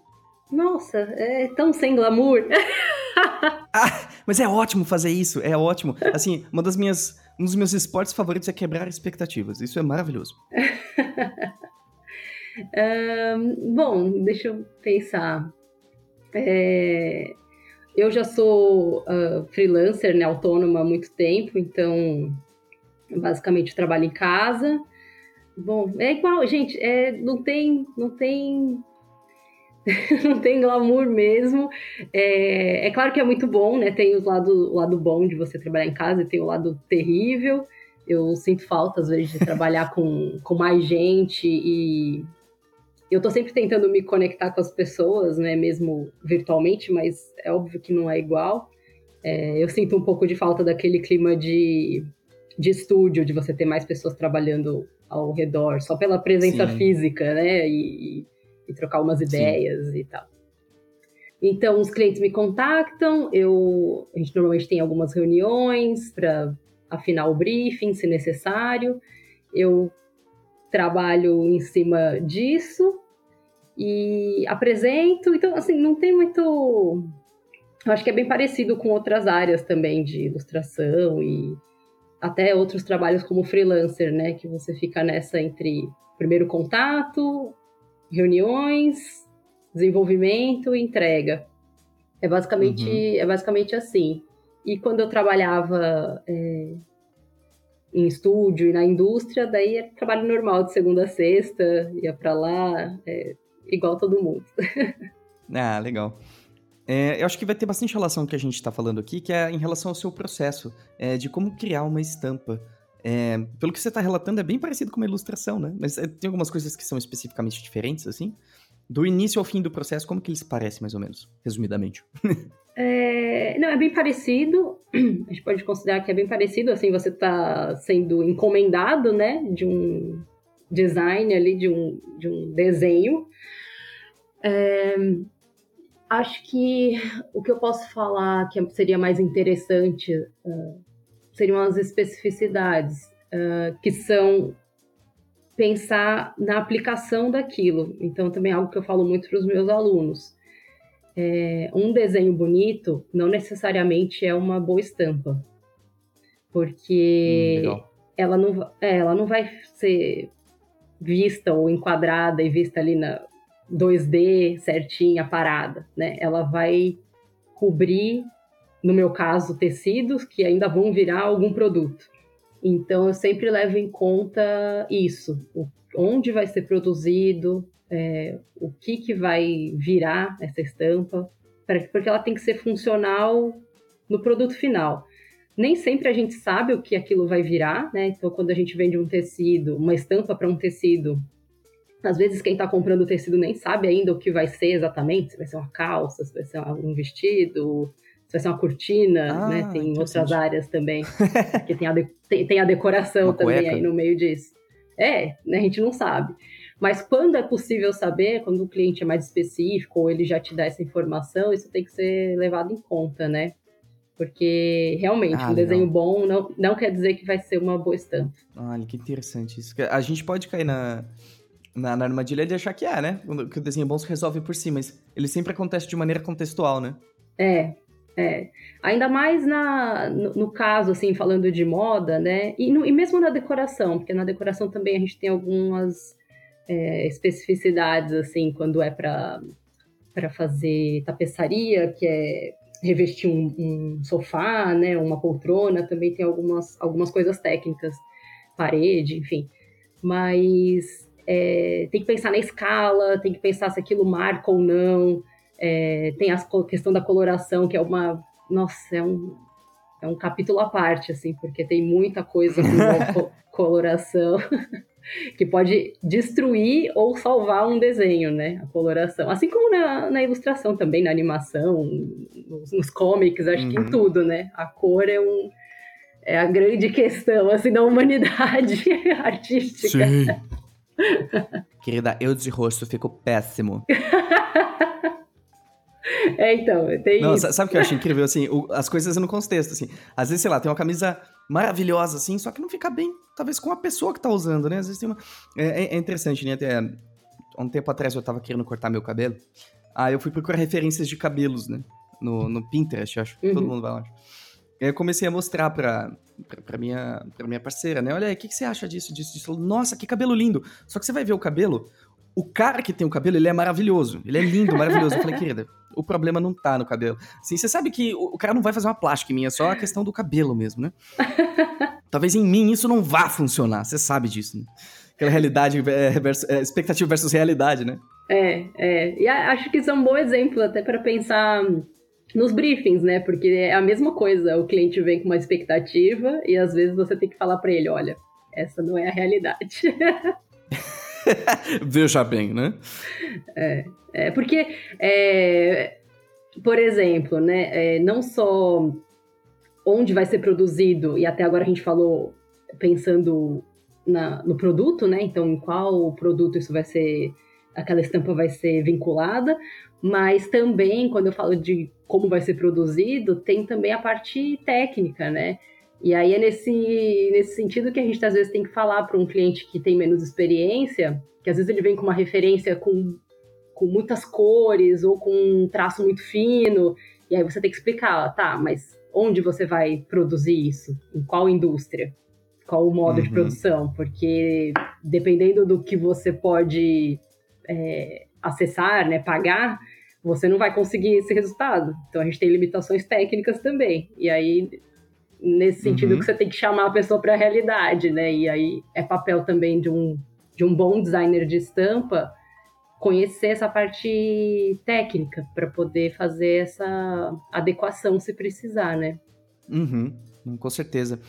Nossa, é tão sem glamour. ah, mas é ótimo fazer isso, é ótimo. Assim, uma das minhas, um dos meus esportes favoritos é quebrar expectativas. Isso é maravilhoso. um, bom, deixa eu pensar. É, eu já sou uh, freelancer, né, autônoma há muito tempo, então basicamente trabalho em casa. Bom, é igual, gente, é, não tem, não tem, não tem glamour mesmo. É, é, claro que é muito bom, né? Tem o lado, o lado bom de você trabalhar em casa e tem o lado terrível. Eu sinto falta, às vezes, de trabalhar com, com mais gente e eu tô sempre tentando me conectar com as pessoas, né, mesmo virtualmente, mas é óbvio que não é igual. É, eu sinto um pouco de falta daquele clima de, de estúdio, de você ter mais pessoas trabalhando ao redor, só pela presença Sim. física, né, e, e, trocar umas ideias Sim. e tal. Então, os clientes me contactam, eu, a gente normalmente tem algumas reuniões para afinar o briefing, se necessário. Eu trabalho em cima disso e apresento. Então, assim, não tem muito. Eu acho que é bem parecido com outras áreas também de ilustração e até outros trabalhos como freelancer, né? Que você fica nessa entre primeiro contato, reuniões, desenvolvimento e entrega. É basicamente, uhum. é basicamente assim. E quando eu trabalhava é, em estúdio e na indústria, daí é trabalho normal de segunda a sexta, ia para lá, é, igual todo mundo. ah, legal. É, eu acho que vai ter bastante relação com o que a gente está falando aqui, que é em relação ao seu processo é, de como criar uma estampa. É, pelo que você está relatando, é bem parecido com uma ilustração, né? Mas é, tem algumas coisas que são especificamente diferentes, assim? Do início ao fim do processo, como que eles parecem, mais ou menos, resumidamente? É, não, é bem parecido. A gente pode considerar que é bem parecido, assim, você está sendo encomendado, né, de um design ali, de um, de um desenho. É, acho que o que eu posso falar que seria mais interessante uh, seriam as especificidades, uh, que são pensar na aplicação daquilo. Então, também é algo que eu falo muito para os meus alunos. É, um desenho bonito não necessariamente é uma boa estampa, porque hum, ela, não, é, ela não vai ser vista ou enquadrada e vista ali na, 2D certinha, parada, né? Ela vai cobrir, no meu caso, tecidos que ainda vão virar algum produto. Então, eu sempre levo em conta isso, onde vai ser produzido, é, o que, que vai virar essa estampa, porque ela tem que ser funcional no produto final. Nem sempre a gente sabe o que aquilo vai virar, né? Então, quando a gente vende um tecido, uma estampa para um tecido, às vezes quem está comprando o tecido nem sabe ainda o que vai ser exatamente, se vai ser uma calça, se vai ser um vestido, se vai ser uma cortina, ah, né? Tem outras áreas também, que tem a, de, tem, tem a decoração uma também cueca. aí no meio disso. É, né, a gente não sabe. Mas quando é possível saber, quando o cliente é mais específico ou ele já te dá essa informação, isso tem que ser levado em conta, né? Porque realmente, ah, um desenho bom não, não quer dizer que vai ser uma boa estampa. Olha, que interessante isso. A gente pode cair na, na, na armadilha de achar que é, né? Que o desenho bom se resolve por si, mas ele sempre acontece de maneira contextual, né? É, é. Ainda mais na, no, no caso, assim, falando de moda, né? E, no, e, mesmo na decoração, porque na decoração também a gente tem algumas é, especificidades, assim, quando é para fazer tapeçaria, que é revestir um, um, sofá, né? Uma poltrona, também tem algumas, algumas coisas técnicas, parede, enfim. Mas é, tem que pensar na escala, tem que pensar se aquilo marca ou não. É, tem a questão da coloração, que é uma. Nossa, é um, é um capítulo à parte, assim, porque tem muita coisa com coloração que pode destruir ou salvar um desenho, né? A coloração. Assim como na, na ilustração também, na animação, nos, nos comics, acho uhum. que em uhum. tudo, né? A cor é um. É a grande questão, assim, da humanidade artística. Sim. Querida, eu de rosto fico péssimo. É, então, tem Não, isso. Sabe o que eu acho incrível, assim, o, as coisas no contexto, assim. Às vezes, sei lá, tem uma camisa maravilhosa, assim, só que não fica bem, talvez, com a pessoa que tá usando, né? Às vezes tem uma... É, é, é interessante, né? Até um tempo atrás eu tava querendo cortar meu cabelo, aí eu fui procurar referências de cabelos, né? No, no Pinterest, acho. Uhum. Todo mundo vai lá. Aí eu comecei a mostrar pra, pra, pra, minha, pra minha parceira, né? Olha aí, o que, que você acha disso, disso, disso? Nossa, que cabelo lindo! Só que você vai ver o cabelo, o cara que tem o cabelo, ele é maravilhoso. Ele é lindo, maravilhoso. Eu falei, querida, o problema não tá no cabelo. Assim, você sabe que o, cara não vai fazer uma plástica em mim, é só a questão do cabelo mesmo, né? Talvez em mim isso não vá funcionar, você sabe disso, né? Aquela realidade, é, versus, é, expectativa versus realidade, né? É, é. E acho que isso é um bom exemplo até para pensar nos briefings, né? Porque é a mesma coisa, o cliente vem com uma expectativa e às vezes você tem que falar para ele, olha, essa não é a realidade. Veja bem, né? É, é porque, é, por exemplo, né, é, não só onde vai ser produzido, e até agora a gente falou pensando na, no produto, né? Então, em qual produto isso vai ser, aquela estampa vai ser vinculada, mas também, quando eu falo de como vai ser produzido, tem também a parte técnica, né? E aí é nesse, nesse sentido que a gente às vezes tem que falar para um cliente que tem menos experiência, que às vezes ele vem com uma referência com, com muitas cores ou com um traço muito fino, e aí você tem que explicar, tá, mas onde você vai produzir isso, em qual indústria, qual o modo uhum. de produção, porque dependendo do que você pode é, acessar, né, pagar, você não vai conseguir esse resultado. Então a gente tem limitações técnicas também. E aí nesse sentido uhum. que você tem que chamar a pessoa para a realidade, né? E aí é papel também de um de um bom designer de estampa conhecer essa parte técnica para poder fazer essa adequação se precisar, né? Uhum, com certeza.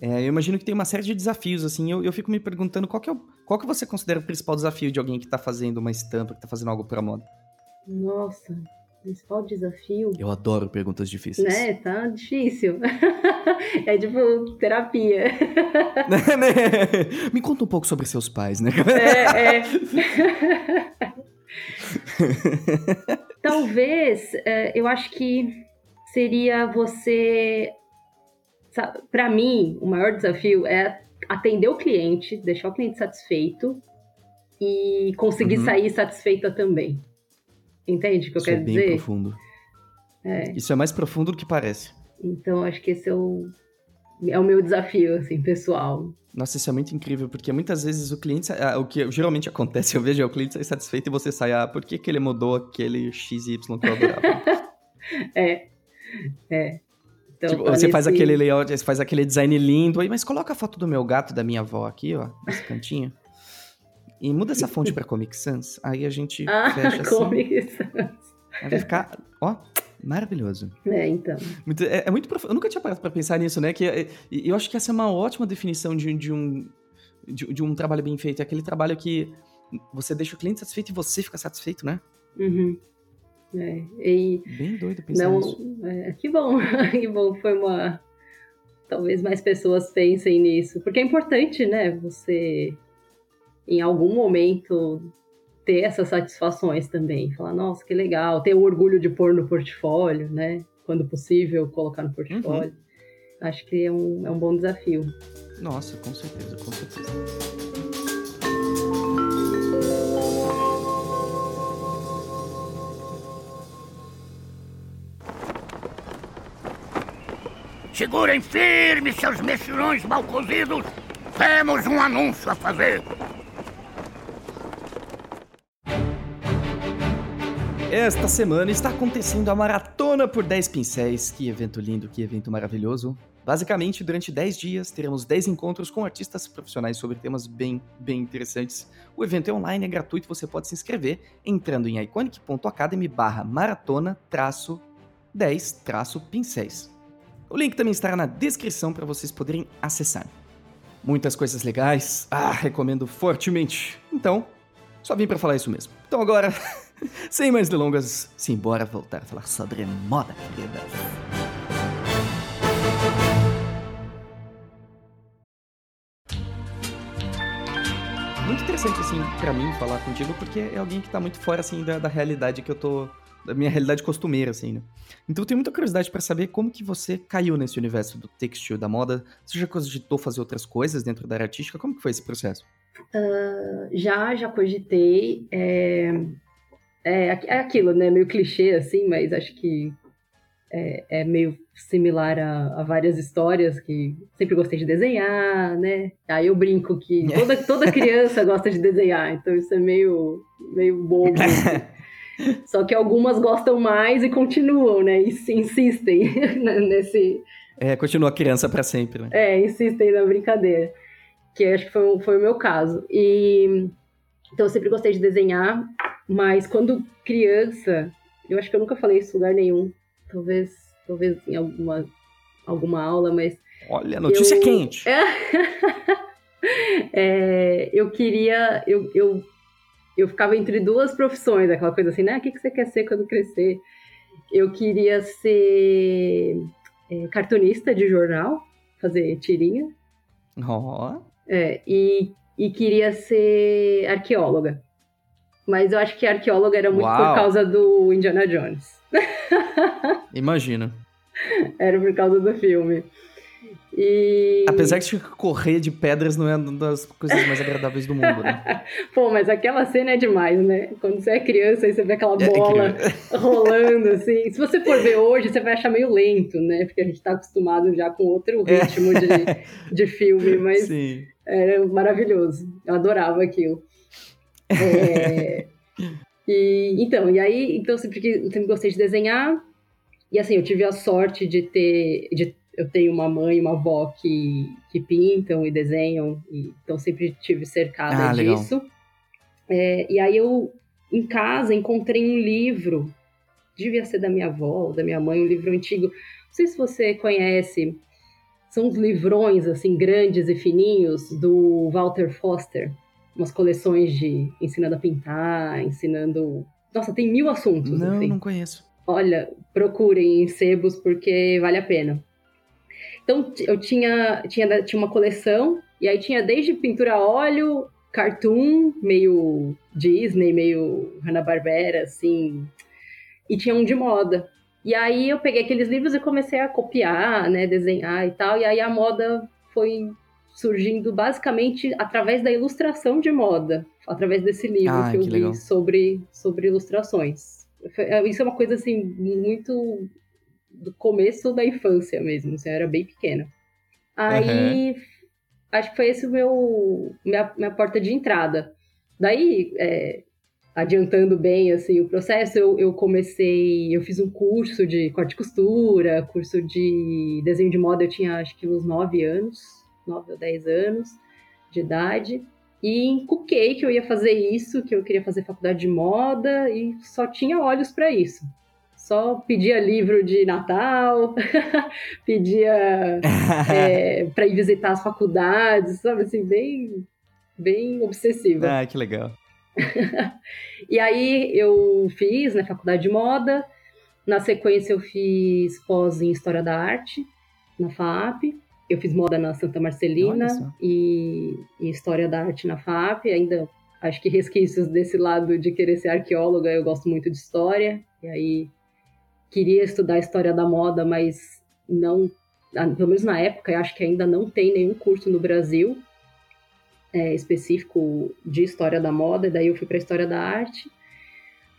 É, eu imagino que tem uma série de desafios, assim, eu, eu fico me perguntando qual que, é o, qual que você considera o principal desafio de alguém que está fazendo uma estampa, que está fazendo algo para moda? Nossa, principal desafio? Eu adoro perguntas difíceis. Né, tá difícil. é tipo terapia. me conta um pouco sobre seus pais, né? É, é. Talvez, é, eu acho que seria você para mim, o maior desafio é atender o cliente, deixar o cliente satisfeito e conseguir uhum. sair satisfeita também. Entende o que eu Isso quero é dizer? Bem profundo. É. Isso é mais profundo do que parece. Então, acho que esse é o, é o meu desafio, assim, pessoal. Nossa, isso é muito incrível, porque muitas vezes o cliente, ah, o que geralmente acontece, eu vejo, é o cliente sair satisfeito e você sai, ah, por que, que ele mudou aquele XY que eu adorava? é, é. Então, tipo, você faz aquele layout, você faz aquele design lindo aí, mas coloca a foto do meu gato da minha avó aqui, ó, nesse cantinho. E muda essa fonte pra Comic Sans. Aí a gente ah, fecha assim. Comic Sans. Vai ficar, ó, maravilhoso. É, então. Muito, é, é, muito profundo. Eu nunca tinha parado pra pensar nisso, né? Que é, eu acho que essa é uma ótima definição de, de um de, de, um trabalho bem feito. É aquele trabalho que você deixa o cliente satisfeito e você fica satisfeito, né? Uhum. É, e Bem doido pensar não, nisso. É, que bom, que bom, foi uma... Talvez mais pessoas pensem nisso, porque é importante, né, você em algum momento ter essas satisfações também, falar, nossa, que legal, ter o orgulho de pôr no portfólio, né, quando possível, colocar no portfólio. Uhum. Acho que é um, é um bom desafio. Nossa, com certeza, com certeza. Segurem firme seus mexilhões mal cozidos. Temos um anúncio a fazer. Esta semana está acontecendo a Maratona por 10 Pincéis. Que evento lindo, que evento maravilhoso. Basicamente, durante 10 dias, teremos 10 encontros com artistas profissionais sobre temas bem, bem interessantes. O evento é online, é gratuito, você pode se inscrever entrando em iconic.academy barra maratona 10 pincéis. O link também estará na descrição para vocês poderem acessar. Muitas coisas legais, ah, recomendo fortemente. Então, só vim para falar isso mesmo. Então agora, sem mais delongas, simbora voltar a falar sobre moda, queridas. Muito interessante, assim, para mim falar contigo, porque é alguém que tá muito fora, assim, da, da realidade que eu tô da minha realidade costumeira, assim, né? Então eu tenho muita curiosidade para saber como que você caiu nesse universo do textil, da moda. Você já cogitou fazer outras coisas dentro da área artística? Como que foi esse processo? Uh, já, já cogitei. É, é, é, aquilo, né? Meio clichê, assim, mas acho que é, é meio similar a, a, várias histórias que sempre gostei de desenhar, né? Aí eu brinco que toda, toda criança gosta de desenhar, então isso é meio, meio bobo. Só que algumas gostam mais e continuam, né? E insistem nesse. É, continua criança para sempre, né? É, insistem na brincadeira. Que acho que foi, foi o meu caso. E então eu sempre gostei de desenhar, mas quando criança, eu acho que eu nunca falei isso em lugar nenhum. Talvez, talvez em alguma, alguma aula, mas. Olha, notícia eu... quente! é, eu queria. Eu, eu eu ficava entre duas profissões, aquela coisa assim, né? O que, você quer ser quando crescer? Eu queria ser é, cartunista de jornal, fazer tirinha. Ó. Oh. É, e, e queria ser arqueóloga. Mas eu acho que arqueóloga era muito Uau. por causa do Indiana Jones. Imagina. Era por causa do filme. E... Apesar de correr de pedras não é uma das coisas mais agradáveis do mundo, né? Pô, mas aquela cena é demais, né? Quando você é criança e você vê aquela é bola é rolando, assim. Se você for ver hoje, você vai achar meio lento, né? Porque a gente tá acostumado já com outro é. ritmo é. de, de filme, mas Sim. era maravilhoso. Eu adorava aquilo. É... e, então, e aí, então, sempre, sempre gostei de desenhar. E assim, eu tive a sorte de ter, de eu tenho uma mãe e uma avó que, que pintam e desenham, e, então sempre tive cercada ah, disso. É, e aí eu, em casa, encontrei um livro, devia ser da minha avó ou da minha mãe, um livro antigo. Não sei se você conhece, são uns livrões, assim, grandes e fininhos, do Walter Foster. Umas coleções de ensinando a pintar, ensinando... Nossa, tem mil assuntos. Não, assim. não conheço. Olha, procurem em sebos porque vale a pena. Então eu tinha, tinha, tinha uma coleção, e aí tinha desde pintura a óleo, cartoon, meio Disney, meio Hanna-Barbera, assim, e tinha um de moda. E aí eu peguei aqueles livros e comecei a copiar, né, desenhar e tal, e aí a moda foi surgindo basicamente através da ilustração de moda, através desse livro ah, que eu que li sobre, sobre ilustrações. Isso é uma coisa assim muito do começo da infância mesmo, assim, eu era bem pequena. Aí, uhum. acho que foi esse o meu, minha, minha porta de entrada. Daí, é, adiantando bem, assim, o processo, eu, eu comecei, eu fiz um curso de corte e costura, curso de desenho de moda, eu tinha, acho que uns 9 anos, 9 ou 10 anos de idade. E encuquei que eu ia fazer isso, que eu queria fazer faculdade de moda e só tinha olhos para isso só pedia livro de Natal, pedia é, para ir visitar as faculdades, sabe assim, bem, bem obsessiva. Ah, que legal. e aí eu fiz na né, faculdade de moda, na sequência eu fiz pós em História da Arte, na FAP, eu fiz moda na Santa Marcelina e, e História da Arte na FAP, ainda acho que resquícios desse lado de querer ser arqueóloga, eu gosto muito de história, e aí queria estudar história da moda, mas não, ah, pelo menos na época, eu acho que ainda não tem nenhum curso no Brasil é, específico de história da moda, e daí eu fui para história da arte.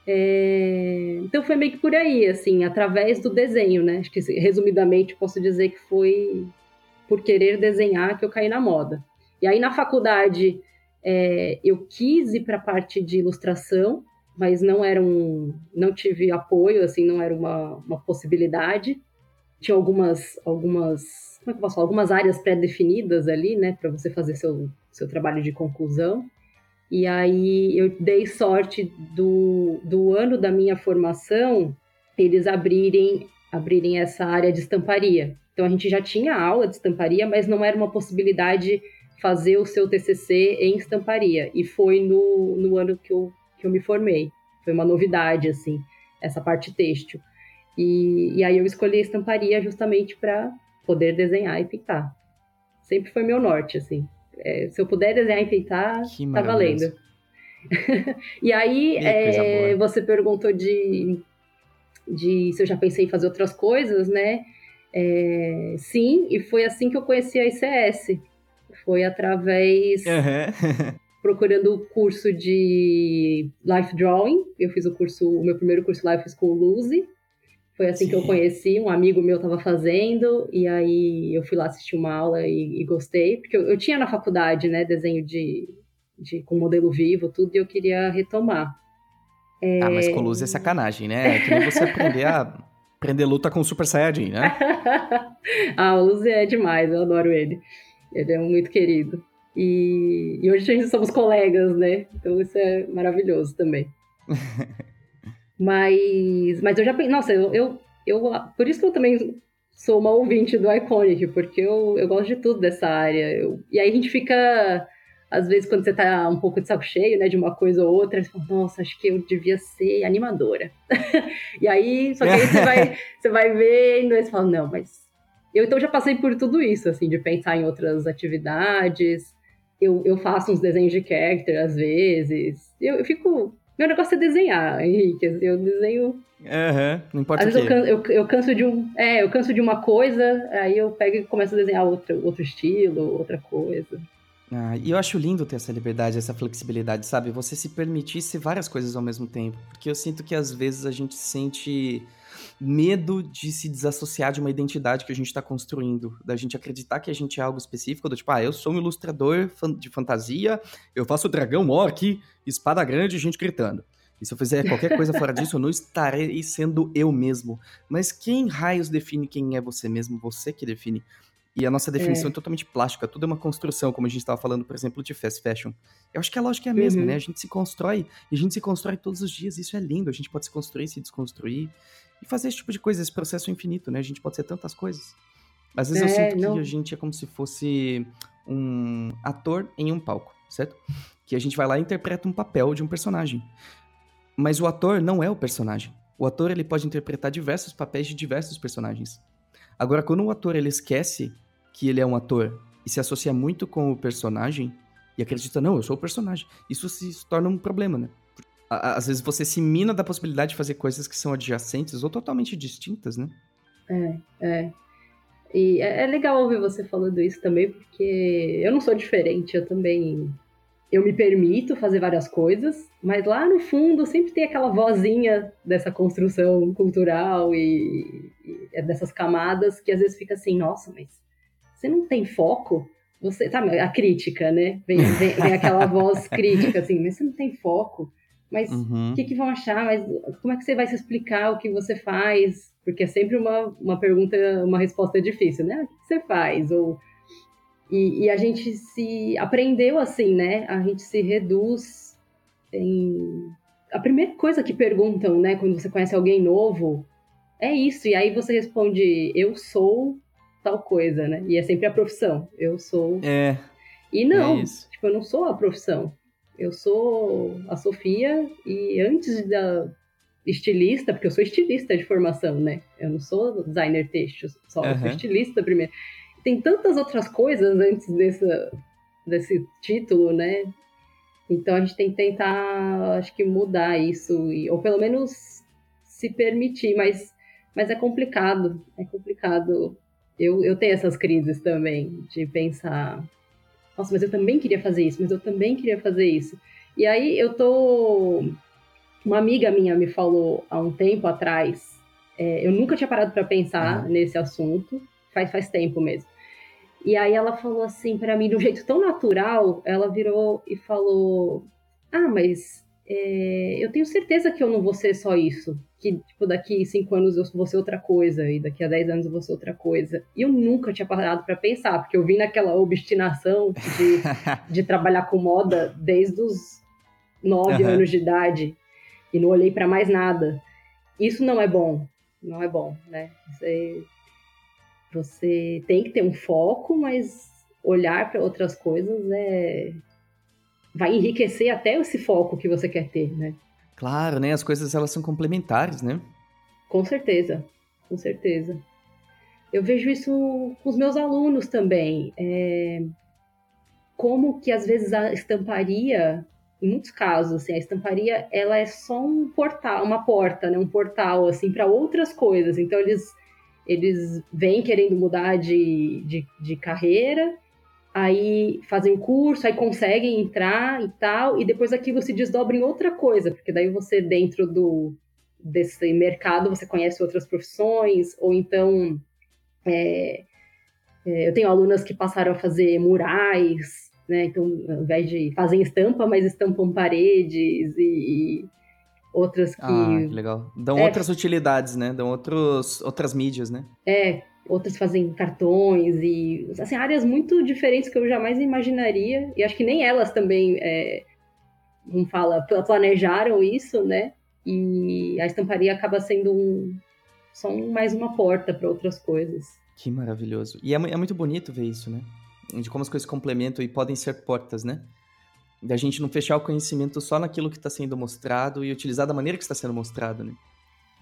É, então foi meio que por aí, assim, através do desenho, né? Acho que resumidamente posso dizer que foi por querer desenhar que eu caí na moda. E aí na faculdade é, eu quis ir para a parte de ilustração, mas não era um, não tive apoio, assim, não era uma, uma possibilidade. Tinha algumas, algumas, como é que eu posso falar? Algumas áreas pré-definidas ali, né, para você fazer seu, seu trabalho de conclusão. E aí eu dei sorte do, do ano da minha formação eles abrirem, abrirem essa área de estamparia. Então a gente já tinha aula de estamparia, mas não era uma possibilidade fazer o seu TCC em estamparia. E foi no, no ano que eu que eu me formei. Foi uma novidade, assim, essa parte têxtil. E, e aí eu escolhi a estamparia justamente para poder desenhar e pintar. Sempre foi meu norte, assim. É, se eu puder desenhar e pintar, tá valendo. e aí, é, você perguntou de, de se eu já pensei em fazer outras coisas, né? É, sim, e foi assim que eu conheci a ICS. Foi através uhum procurando o curso de Life Drawing. Eu fiz o curso, o meu primeiro curso com o Luzi. Foi assim Sim. que eu conheci, um amigo meu estava fazendo, e aí eu fui lá assistir uma aula e, e gostei, porque eu, eu, tinha na faculdade, né, desenho de, de, com modelo vivo, tudo, e eu queria retomar. É... Ah, mas com o Luzi é sacanagem, né? É que nem você aprender a aprender luta com o Super Saiyajin, né? ah, o Luzi é demais, eu adoro ele. Ele é muito querido. E, e hoje a gente somos colegas, né? Então isso é maravilhoso também. mas, mas eu já pensei, nossa, eu, eu, eu, por isso que eu também sou uma ouvinte do Iconic, porque eu, eu gosto de tudo dessa área. Eu, e aí a gente fica, às vezes, quando você tá um pouco de saco cheio, né, de uma coisa ou outra, você fala, nossa, acho que eu devia ser animadora. e aí, só que aí você vai, você vai vendo, e você fala, não, mas eu então já passei por tudo isso, assim, de pensar em outras atividades, eu, eu faço uns desenhos de character às vezes. Eu, eu fico Meu negócio é desenhar, Henrique. Assim, eu desenho. Uhum, não importa Às vezes eu, canso, eu, eu canso de um. É, eu canso de uma coisa, aí eu pego e começo a desenhar outro, outro estilo, outra coisa. Ah, e eu acho lindo ter essa liberdade, essa flexibilidade, sabe? Você se permitir ser várias coisas ao mesmo tempo. Porque eu sinto que às vezes a gente sente medo de se desassociar de uma identidade que a gente está construindo, da gente acreditar que a gente é algo específico, do tipo, ah, eu sou um ilustrador de fantasia, eu faço dragão, orc, espada grande e gente gritando. E se eu fizer qualquer coisa fora disso, eu não estarei sendo eu mesmo. Mas quem raios define quem é você mesmo? Você que define. E a nossa definição é, é totalmente plástica, tudo é uma construção, como a gente estava falando, por exemplo, de fast fashion. Eu acho que a lógica é a mesma, uhum. né? A gente se constrói, e a gente se constrói todos os dias, isso é lindo. A gente pode se construir, se desconstruir, e fazer esse tipo de coisa, esse processo infinito, né? A gente pode ser tantas coisas. Às vezes é, eu sinto não... que a gente é como se fosse um ator em um palco, certo? Que a gente vai lá e interpreta um papel de um personagem. Mas o ator não é o personagem. O ator ele pode interpretar diversos papéis de diversos personagens. Agora, quando o ator ele esquece que ele é um ator e se associa muito com o personagem e acredita, não, eu sou o personagem, isso se torna um problema, né? às vezes você se mina da possibilidade de fazer coisas que são adjacentes ou totalmente distintas, né? É, é. E é, é legal ouvir você falando isso também, porque eu não sou diferente, eu também. Eu me permito fazer várias coisas, mas lá no fundo sempre tem aquela vozinha dessa construção cultural e, e é dessas camadas que às vezes fica assim: nossa, mas você não tem foco? Você, sabe, a crítica, né? Vem, vem, vem aquela voz crítica assim, mas você não tem foco mas o uhum. que, que, vão achar? Mas como é que você vai se explicar o que você faz? Porque é sempre uma, uma pergunta, uma resposta difícil, né? O que, que você faz? Ou, e, e, a gente se aprendeu assim, né? A gente se reduz em... A primeira coisa que perguntam, né, quando você conhece alguém novo, é isso. E aí você responde, eu sou tal coisa, né? E é sempre a profissão. Eu sou. É. E não, é tipo, eu não sou a profissão. Eu sou a Sofia e antes da estilista, porque eu sou estilista de formação, né? Eu não sou designer texto, só uhum. sou estilista primeiro. Tem tantas outras coisas antes dessa, desse título, né? Então a gente tem que tentar, acho que mudar isso, ou pelo menos se permitir, mas, mas é complicado, é complicado. Eu, eu tenho essas crises também, de pensar, nossa, mas eu também queria fazer isso, mas eu também queria fazer isso. E aí eu tô. Uma amiga minha me falou há um tempo atrás, é, eu nunca tinha parado para pensar uhum. nesse assunto, faz, faz tempo mesmo. E aí ela falou assim para mim, de um jeito tão natural, ela virou e falou: Ah, mas é, eu tenho certeza que eu não vou ser só isso. Que, tipo, daqui cinco anos eu vou ser outra coisa, e daqui a dez anos eu vou ser outra coisa. E eu nunca tinha parado para pensar, porque eu vim naquela obstinação de, de trabalhar com moda desde os nove uhum. anos de idade, e não olhei para mais nada. Isso não é bom, não é bom, né? Você, você tem que ter um foco, mas olhar para outras coisas é, vai enriquecer até esse foco que você quer ter, né? Claro, né? As coisas elas são complementares, né? Com certeza, com certeza. Eu vejo isso com os meus alunos também. É... Como que às vezes a estamparia, em muitos casos, assim, a estamparia ela é só um portal, uma porta, né? Um portal assim para outras coisas. Então eles eles vêm querendo mudar de, de, de carreira aí fazem curso, aí conseguem entrar e tal, e depois aquilo se desdobra em outra coisa, porque daí você dentro do desse mercado você conhece outras profissões, ou então é, é, eu tenho alunas que passaram a fazer murais, né? Então, ao invés de fazem estampa, mas estampam paredes e, e outras que. Ah, que legal. Dão é, outras utilidades, né? Dão outros, outras mídias, né? É, outras fazem cartões e assim áreas muito diferentes que eu jamais imaginaria e acho que nem elas também é, não fala planejaram isso né e a estamparia acaba sendo um só mais uma porta para outras coisas que maravilhoso e é, é, muito bonito ver isso né de como as coisas complementam e podem ser portas né da gente não fechar o conhecimento só naquilo que está sendo mostrado e utilizar da maneira que está sendo mostrado né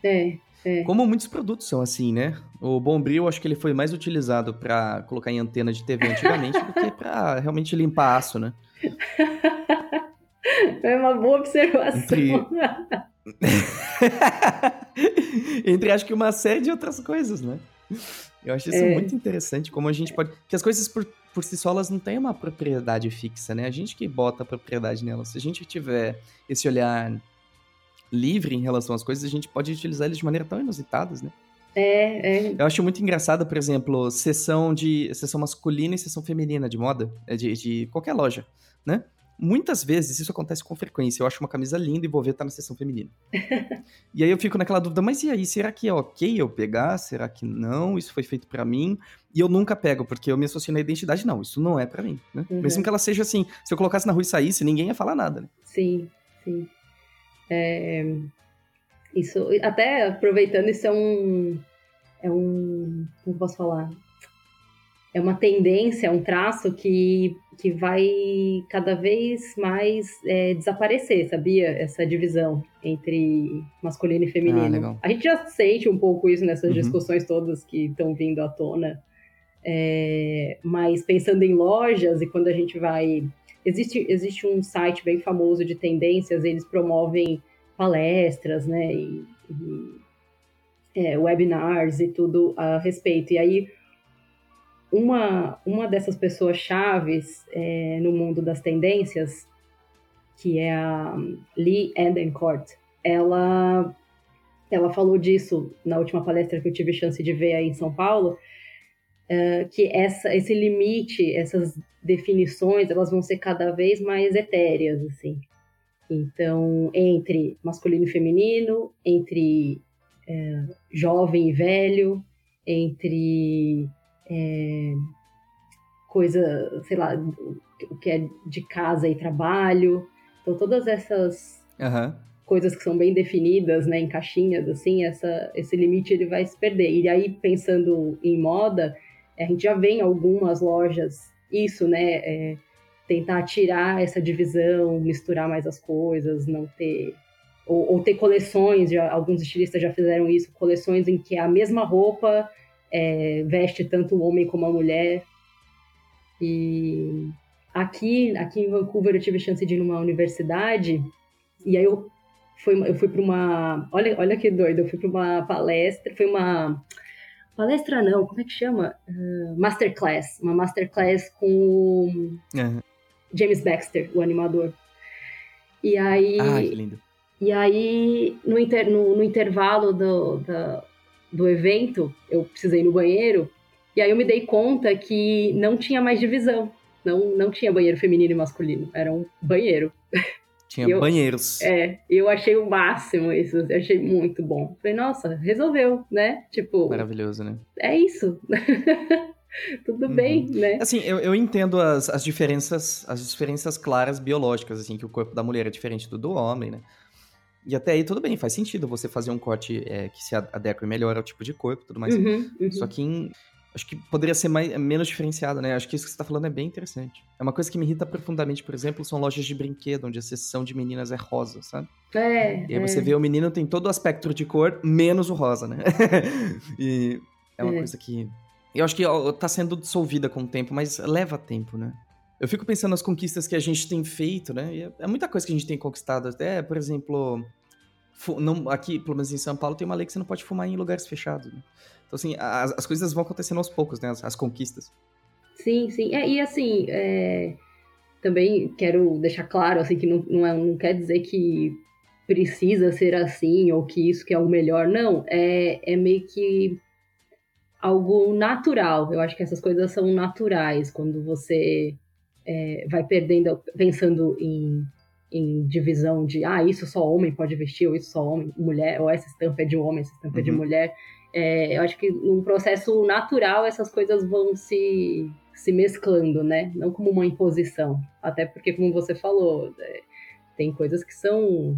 é é. Como muitos produtos são assim, né? O Bombril, acho que ele foi mais utilizado para colocar em antena de TV antigamente do que para realmente limpar aço, né? É uma boa observação. Entre... Entre acho que uma série de outras coisas, né? Eu acho isso é. muito interessante, como a gente pode. Que as coisas por, por si só elas não têm uma propriedade fixa, né? A gente que bota a propriedade nelas. Se a gente tiver esse olhar livre em relação às coisas, a gente pode utilizar eles de maneira tão inusitada, né? É, é. Eu acho muito engraçado, por exemplo, sessão de sessão masculina e sessão feminina de moda, é de, de qualquer loja, né? Muitas vezes isso acontece com frequência. Eu acho uma camisa linda e vou ver tá na sessão feminina. e aí eu fico naquela dúvida, mas e aí, será que é ok eu pegar? Será que não? Isso foi feito para mim? E eu nunca pego, porque eu me associo na identidade. Não, isso não é para mim, né? Uhum. Mesmo que ela seja assim, se eu colocasse na rua e saísse, ninguém ia falar nada, né? Sim, sim. É... Isso, até aproveitando, isso é um... É um... Como posso falar? é uma tendência, é um traço que, que vai cada vez mais é, desaparecer, sabia? Essa divisão entre masculino e feminino. Ah, a gente já sente um pouco isso nessas uhum. discussões todas que estão vindo à tona. É, mas pensando em lojas e quando a gente vai. Existe, existe um site bem famoso de tendências, eles promovem palestras, né? E, e é, webinars e tudo a respeito. E aí uma, uma dessas pessoas chaves é, no mundo das tendências, que é a Lee Endencourt, ela, ela falou disso na última palestra que eu tive chance de ver aí em São Paulo, é, que essa, esse limite, essas definições, elas vão ser cada vez mais etéreas, assim. Então, entre masculino e feminino, entre é, jovem e velho, entre é, coisa, sei lá, o que é de casa e trabalho. Então, todas essas uhum. coisas que são bem definidas, né, em caixinhas, assim, essa, esse limite ele vai se perder. E aí, pensando em moda, a gente já vê em algumas lojas isso, né, é, tentar tirar essa divisão, misturar mais as coisas, não ter ou, ou, ter coleções, já, alguns estilistas já fizeram isso, coleções em que a mesma roupa é, veste tanto o homem como a mulher. E aqui, aqui em Vancouver eu tive a chance de ir numa universidade e aí eu fui, eu fui para uma, olha, olha que doido, eu fui para uma palestra, foi uma palestra não, como é que chama? Uh, masterclass, uma masterclass com uhum. James Baxter, o animador. E aí, ah, que lindo. E aí, no, inter, no, no intervalo do, da, do evento, eu precisei ir no banheiro, e aí eu me dei conta que não tinha mais divisão. Não, não tinha banheiro feminino e masculino, era um banheiro. Tinha eu, banheiros. É, eu achei o máximo isso, eu achei muito bom. Falei, nossa, resolveu, né? Tipo. Maravilhoso, né? É isso. Tudo uhum. bem, né? Assim, eu, eu entendo as, as diferenças, as diferenças claras biológicas, assim, que o corpo da mulher é diferente do do homem, né? E até aí tudo bem, faz sentido você fazer um corte é, que se adeque melhor ao tipo de corpo e tudo mais. Uhum, uhum. Só que em, acho que poderia ser mais, menos diferenciado, né? Acho que isso que você está falando é bem interessante. É uma coisa que me irrita profundamente, por exemplo, são lojas de brinquedo, onde a seção de meninas é rosa, sabe? É. E aí é. você vê o menino tem todo o aspecto de cor, menos o rosa, né? e é uma é. coisa que. Eu acho que ó, tá sendo dissolvida com o tempo, mas leva tempo, né? Eu fico pensando nas conquistas que a gente tem feito, né? E é, é muita coisa que a gente tem conquistado. Até, por exemplo, não, aqui, pelo menos em São Paulo, tem uma lei que você não pode fumar em lugares fechados. Né? Então, assim, as, as, coisas vão acontecendo aos poucos, né? As, as conquistas. Sim, sim. É, e assim, é... também quero deixar claro, assim, que não, não, é, não quer dizer que precisa ser assim ou que isso que é o melhor. Não, é, é meio que algo natural. Eu acho que essas coisas são naturais quando você é, vai perdendo, pensando em em divisão de ah, isso só homem pode vestir, ou isso só homem, mulher, ou essa estampa é de homem, essa estampa uhum. é de uhum. mulher. É, eu acho que num processo natural essas coisas vão se, se mesclando, né? Não como uma imposição. Até porque, como você falou, é, tem coisas que são.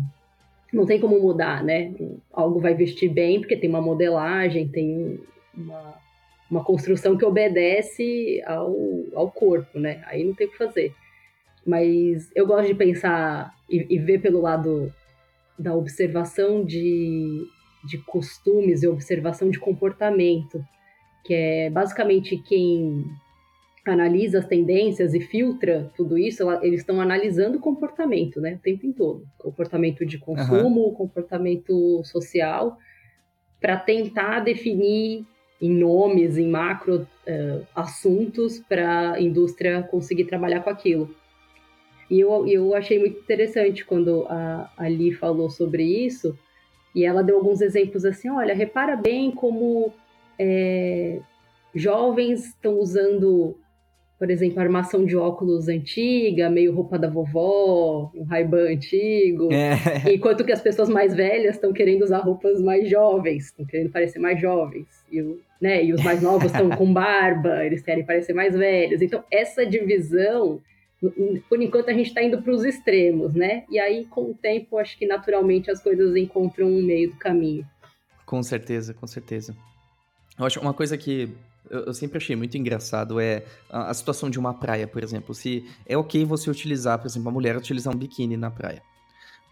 Não tem como mudar, né? Algo vai vestir bem porque tem uma modelagem, tem uma, uma construção que obedece ao, ao corpo, né? Aí não tem o que fazer. Mas eu gosto de pensar e, e ver pelo lado da observação de, de costumes e observação de comportamento, que é basicamente quem analisa as tendências e filtra tudo isso, ela, eles estão analisando o comportamento, né, o tempo todo. Comportamento de consumo, uhum. comportamento social, para tentar definir em nomes, em macro uh, assuntos para a indústria conseguir trabalhar com aquilo. E eu, eu achei muito interessante quando a Ali falou sobre isso, e ela deu alguns exemplos assim, olha, repara bem como é, jovens estão usando por exemplo, armação de óculos antiga, meio roupa da vovó, um Ray-Ban antigo. É. Enquanto que as pessoas mais velhas estão querendo usar roupas mais jovens, estão querendo parecer mais jovens. E, né, e os mais novos estão com barba, eles querem parecer mais velhos. Então, essa divisão, por enquanto, a gente está indo para os extremos, né? E aí, com o tempo, acho que naturalmente as coisas encontram um meio do caminho. Com certeza, com certeza. Eu acho uma coisa que eu, sempre achei muito engraçado é a, situação de uma praia, por exemplo. Se é ok você utilizar, por exemplo, a mulher utilizar um biquíni na praia.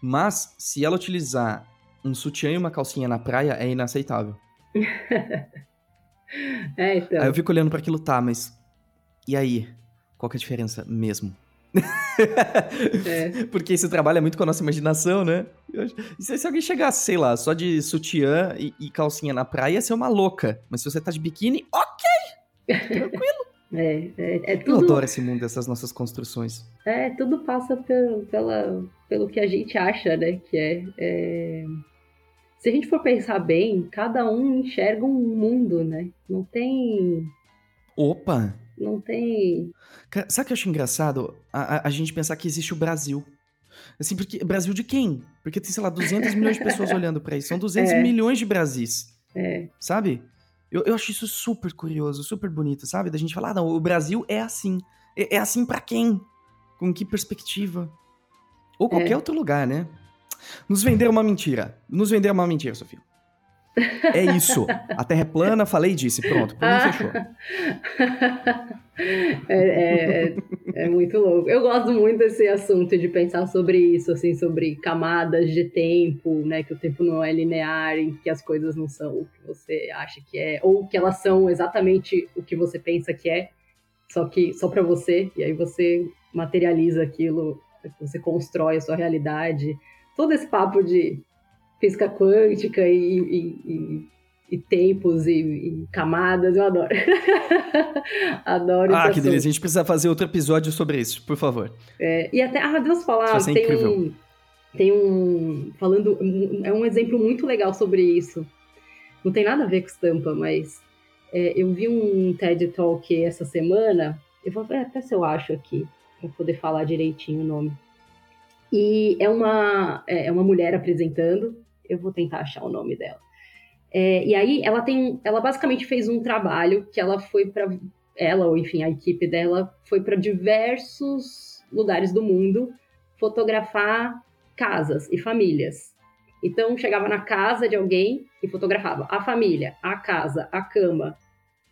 Mas se ela utilizar um sutiã e uma calcinha na praia, é inaceitável. é, então. Aí eu fico olhando para aquilo, tá, mas e aí? Qual que é a diferença mesmo? é. Porque esse trabalho é muito com a nossa imaginação, né? Se, se, alguém chegasse, sei lá, só de sutiã e, e, calcinha na praia, ia ser uma louca. Mas se você tá de biquíni, ok! Tranquilo. É, é, é tudo... Eu adoro esse mundo, essas nossas construções. É, tudo passa pelo, pela, pelo que a gente acha, né? Que é, é, Se a gente for pensar bem, cada um enxerga um mundo, né? Não tem. Opa! Não tem. sabe o que eu acho engraçado? A, a, a, gente pensar que existe o Brasil. Assim, porque. Brasil de quem? Porque tem, sei lá, 200 milhões de pessoas olhando para isso. São 200 é. milhões de Brasis. É. Sabe? Eu, eu acho isso super curioso, super bonito, sabe? Da gente falar, ah, não, o Brasil é assim. É, é assim para quem? Com que perspectiva? Ou qualquer é. outro lugar, né? Nos venderam uma mentira. Nos venderam uma mentira, Sofia. É isso. A Terra é plana, falei disso. Pronto, pra mim fechou. É, é, é, muito louco. Eu gosto muito desse assunto de pensar sobre isso, assim, sobre camadas de tempo, né? Que o tempo não é linear, em que as coisas não são o que você acha que é, ou que elas são exatamente o que você pensa que é, só que só para você, e aí você materializa aquilo, você constrói a sua realidade. Todo esse papo de física quântica e, e, e, e tempos e, camadas, eu adoro. adoro Ah, que delícia. A gente precisa fazer outro episódio sobre isso, por favor. É, e até, ah, Deus falar, tem incrível. um, tem um, falando, é um exemplo muito legal sobre isso. Não tem nada a ver com estampa, mas é, eu vi um TED Talk essa semana, eu vou ver até se eu acho aqui, para poder falar direitinho o nome. E é uma, é, é uma mulher apresentando, eu vou tentar achar o nome dela. É, e aí ela tem, ela basicamente fez um trabalho que ela foi para ela ou enfim a equipe dela foi para diversos lugares do mundo fotografar casas e famílias. Então chegava na casa de alguém e fotografava a família, a casa, a cama,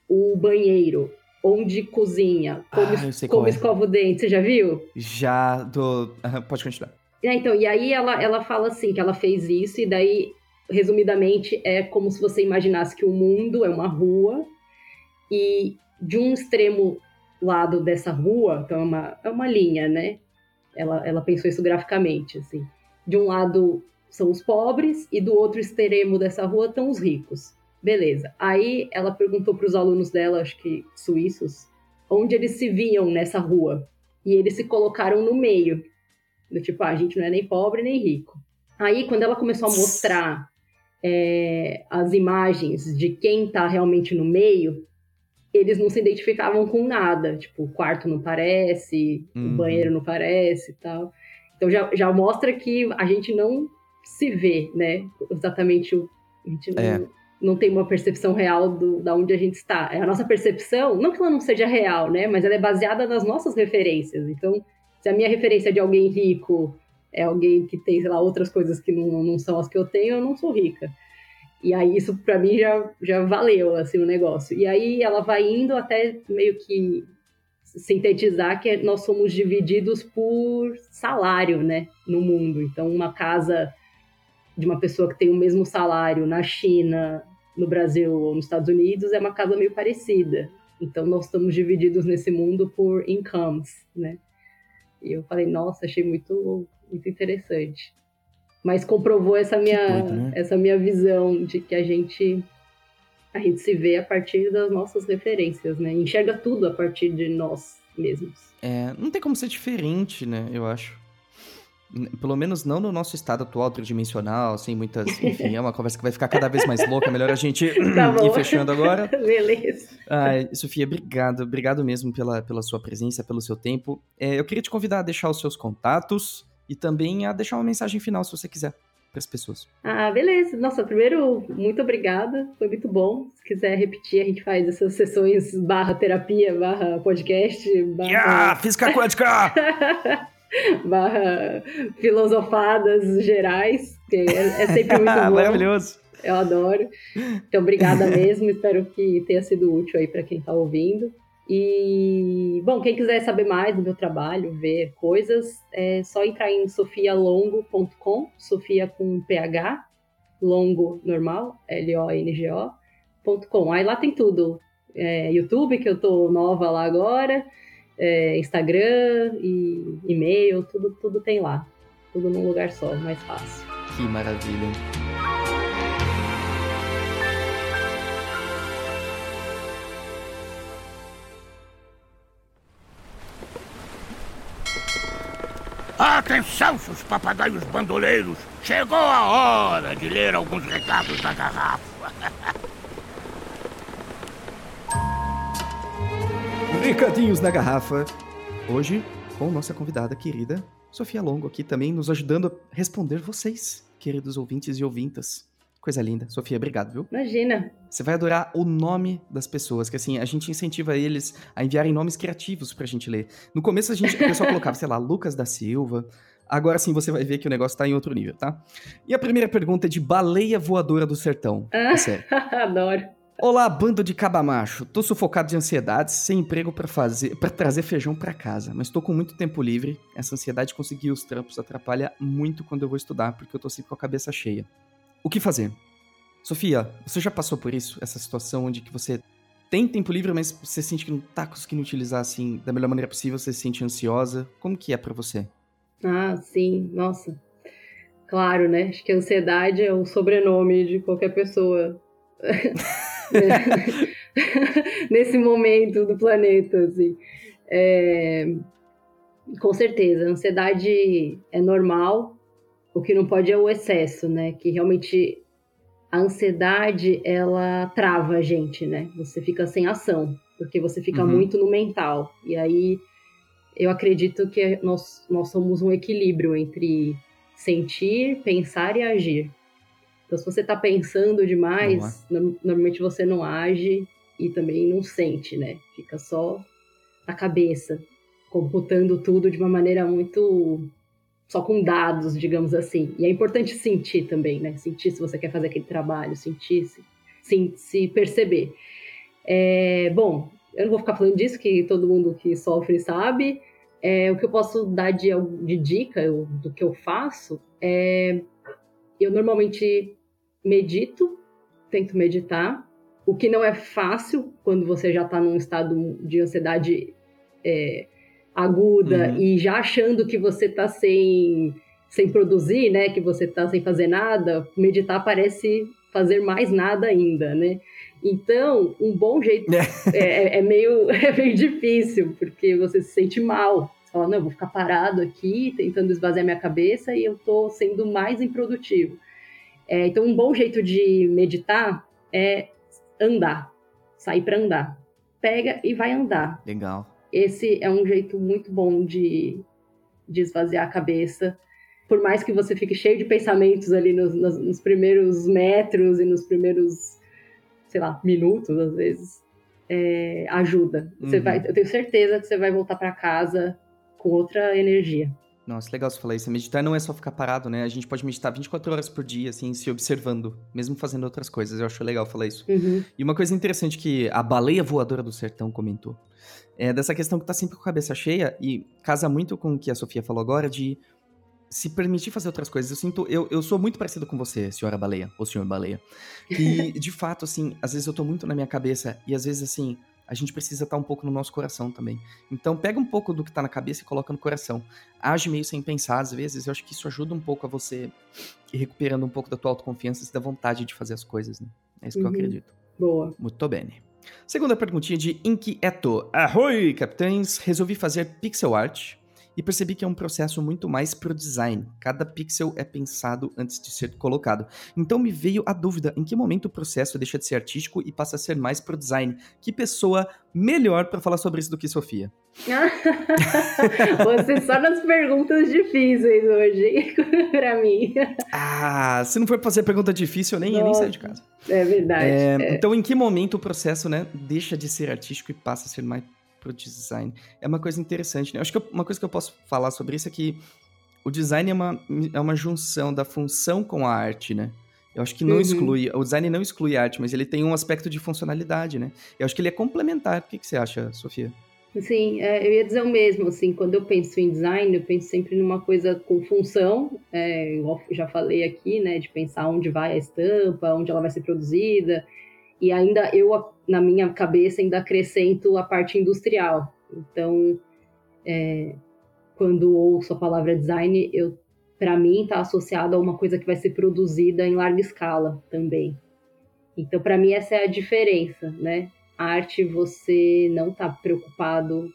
o banheiro, onde cozinha, como, ah, como é. escova o dente. Você já viu? Já, do... pode continuar. É, então, e aí ela, ela fala assim, que ela fez isso, e daí, resumidamente, é como se você imaginasse que o mundo é uma rua, e de um extremo lado dessa rua, então é uma, é uma linha, né? Ela, ela pensou isso graficamente, assim. De um lado são os pobres, e do outro extremo dessa rua estão os ricos. Beleza. Aí ela perguntou para os alunos dela, acho que suíços, onde eles se viam nessa rua. E eles se colocaram no meio. Do tipo, ah, a gente não é nem pobre nem rico. Aí, quando ela começou a mostrar é, as imagens de quem está realmente no meio, eles não se identificavam com nada. Tipo, o quarto não parece, uhum. o banheiro não parece e tal. Então já, já mostra que a gente não se vê, né? Exatamente o. A gente não, é. não tem uma percepção real do, da onde a gente está. É a nossa percepção, não que ela não seja real, né? Mas ela é baseada nas nossas referências. Então, se a minha referência de alguém rico é alguém que tem, sei lá, outras coisas que não, não são as que eu tenho, eu não sou rica. E aí isso para mim já, já valeu, assim, o negócio. E aí ela vai indo até meio que sintetizar que nós somos divididos por salário, né, no mundo. Então, uma casa de uma pessoa que tem o mesmo salário na China, no Brasil ou nos Estados Unidos é uma casa meio parecida. Então nós estamos divididos nesse mundo por incomes, né? E eu falei, nossa, achei muito, muito interessante. Mas comprovou essa minha, doido, né? essa minha visão de que a gente a gente se vê a partir das nossas referências, né? Enxerga tudo a partir de nós mesmos. É, não tem como ser diferente, né? Eu acho. Pelo menos não no nosso estado atual tridimensional, sem muitas. Enfim, é uma conversa que vai ficar cada vez mais louca. Melhor a gente tá ir fechando agora. Beleza. Ai, Sofia, obrigado. Obrigado mesmo pela, pela sua presença, pelo seu tempo. É, eu queria te convidar a deixar os seus contatos e também a deixar uma mensagem final, se você quiser, para as pessoas. Ah, beleza. Nossa, primeiro, muito obrigada. Foi muito bom. Se quiser repetir, a gente faz essas sessões barra terapia, barra podcast. Barra... Yeah, física quântica! barra filosofadas gerais, que é, é sempre muito bom. Maravilhoso. Eu adoro. Então, obrigada mesmo. Espero que tenha sido útil aí para quem está ouvindo. E, bom, quem quiser saber mais do meu trabalho, ver coisas, é só entrar em sofialongo.com, Sofia com PH, longo normal, L-O-N-G-O.com. Aí lá tem tudo. É, YouTube, que eu tô nova lá agora, é, Instagram e e-mail, tudo, tudo tem lá. Tudo num lugar só, mais fácil. Que maravilha. Atenção, seus papagaios bandoleiros! Chegou a hora de ler alguns recados da garrafa. Recadinhos na garrafa. Hoje, com nossa convidada querida, Sofia Longo, aqui também nos ajudando a responder vocês, queridos ouvintes e ouvintas. Coisa linda. Sofia, obrigado, viu? Imagina. Você vai adorar o nome das pessoas, que assim, a gente incentiva eles a enviarem nomes criativos pra gente ler. No começo a gente, o pessoal colocava, sei lá, Lucas da Silva. Agora sim você vai ver que o negócio tá em outro nível, tá? E a primeira pergunta é de Baleia Voadora do Sertão. Ah, é sério. Adoro. Olá, bando de cabamacho. Tô sufocado de ansiedade, sem emprego para fazer, para trazer feijão para casa, mas tô com muito tempo livre. Essa ansiedade de conseguir os trampos atrapalha muito quando eu vou estudar, porque eu tô sempre com a cabeça cheia. O que fazer? Sofia, você já passou por isso? Essa situação onde que você tem tempo livre, mas você sente que não tá conseguindo utilizar assim da melhor maneira possível, você se sente ansiosa. Como que é para você? Ah, sim, nossa. Claro, né? Acho que ansiedade é o sobrenome de qualquer pessoa. nesse momento do planeta, assim. É, com certeza, a ansiedade é normal, o que não pode é o excesso, né? Que realmente a ansiedade, ela trava a gente, né? Você fica sem ação, porque você fica uhum. muito no mental. E aí, eu acredito que nós, nós somos um equilíbrio entre sentir, pensar e agir. Então, se você está pensando demais, é. normalmente você não age e também não sente, né? Fica só a cabeça, computando tudo de uma maneira muito. só com dados, digamos assim. E é importante sentir também, né? Sentir se você quer fazer aquele trabalho, sentir, se, se, se perceber. É, bom, eu não vou ficar falando disso, que todo mundo que sofre sabe. É, o que eu posso dar de, de dica eu, do que eu faço é. Eu normalmente medito, tento meditar, o que não é fácil quando você já está num estado de ansiedade é, aguda uhum. e já achando que você está sem, sem produzir, né? Que você está sem fazer nada, meditar parece fazer mais nada ainda, né? Então, um bom jeito é, é, é, meio, é meio difícil, porque você se sente mal. Você fala, não, eu vou ficar parado aqui, tentando esvaziar minha cabeça e eu estou sendo mais improdutivo. É, então, um bom jeito de meditar é andar, sair para andar. Pega e vai andar. Legal. Esse é um jeito muito bom de, de esvaziar a cabeça. Por mais que você fique cheio de pensamentos ali nos, nos, nos primeiros metros e nos primeiros, sei lá, minutos, às vezes, é, ajuda. Você uhum. vai, eu tenho certeza que você vai voltar para casa com outra energia. Nossa, legal você falar isso. Meditar não é só ficar parado, né? A gente pode meditar 24 horas por dia, assim, se observando, mesmo fazendo outras coisas. Eu acho legal falar isso. Uhum. E uma coisa interessante que a baleia voadora do sertão comentou é dessa questão que tá sempre com a cabeça cheia e casa muito com o que a Sofia falou agora de se permitir fazer outras coisas. Eu sinto, eu, eu sou muito parecido com você, senhora baleia, ou senhor baleia. E, de fato, assim, às vezes eu tô muito na minha cabeça e às vezes, assim, a gente precisa estar um pouco no nosso coração também. Então pega um pouco do que está na cabeça e coloca no coração. Age meio sem pensar às vezes, eu acho que isso ajuda um pouco a você ir recuperando um pouco da tua autoconfiança e da vontade de fazer as coisas, né? É isso que uhum. eu acredito. Boa. Muito bem. Segunda perguntinha de Inquieto. Arroi, capitães! Resolvi fazer pixel art e percebi que é um processo muito mais pro design. Cada pixel é pensado antes de ser colocado. Então me veio a dúvida: em que momento o processo deixa de ser artístico e passa a ser mais pro design? Que pessoa melhor para falar sobre isso do que Sofia? Você só nas perguntas difíceis hoje, para mim. Ah, se não for fazer pergunta difícil, eu nem, eu nem saio de casa. É verdade. É, é. Então, em que momento o processo, né, deixa de ser artístico e passa a ser mais pro design. É uma coisa interessante, né? Acho que uma coisa que eu posso falar sobre isso é que o design é uma, é uma junção da função com a arte, né? Eu acho que não uhum. exclui, o design não exclui a arte, mas ele tem um aspecto de funcionalidade, né? Eu acho que ele é complementar. O que, que você acha, Sofia? Sim, é, eu ia dizer o mesmo, assim, quando eu penso em design, eu penso sempre numa coisa com função, é, igual eu já falei aqui, né, de pensar onde vai a estampa, onde ela vai ser produzida, e ainda eu, na minha cabeça, ainda acrescento a parte industrial. Então, é, quando ouço a palavra design, eu para mim está associado a uma coisa que vai ser produzida em larga escala também. Então, para mim essa é a diferença, né? A arte você não está preocupado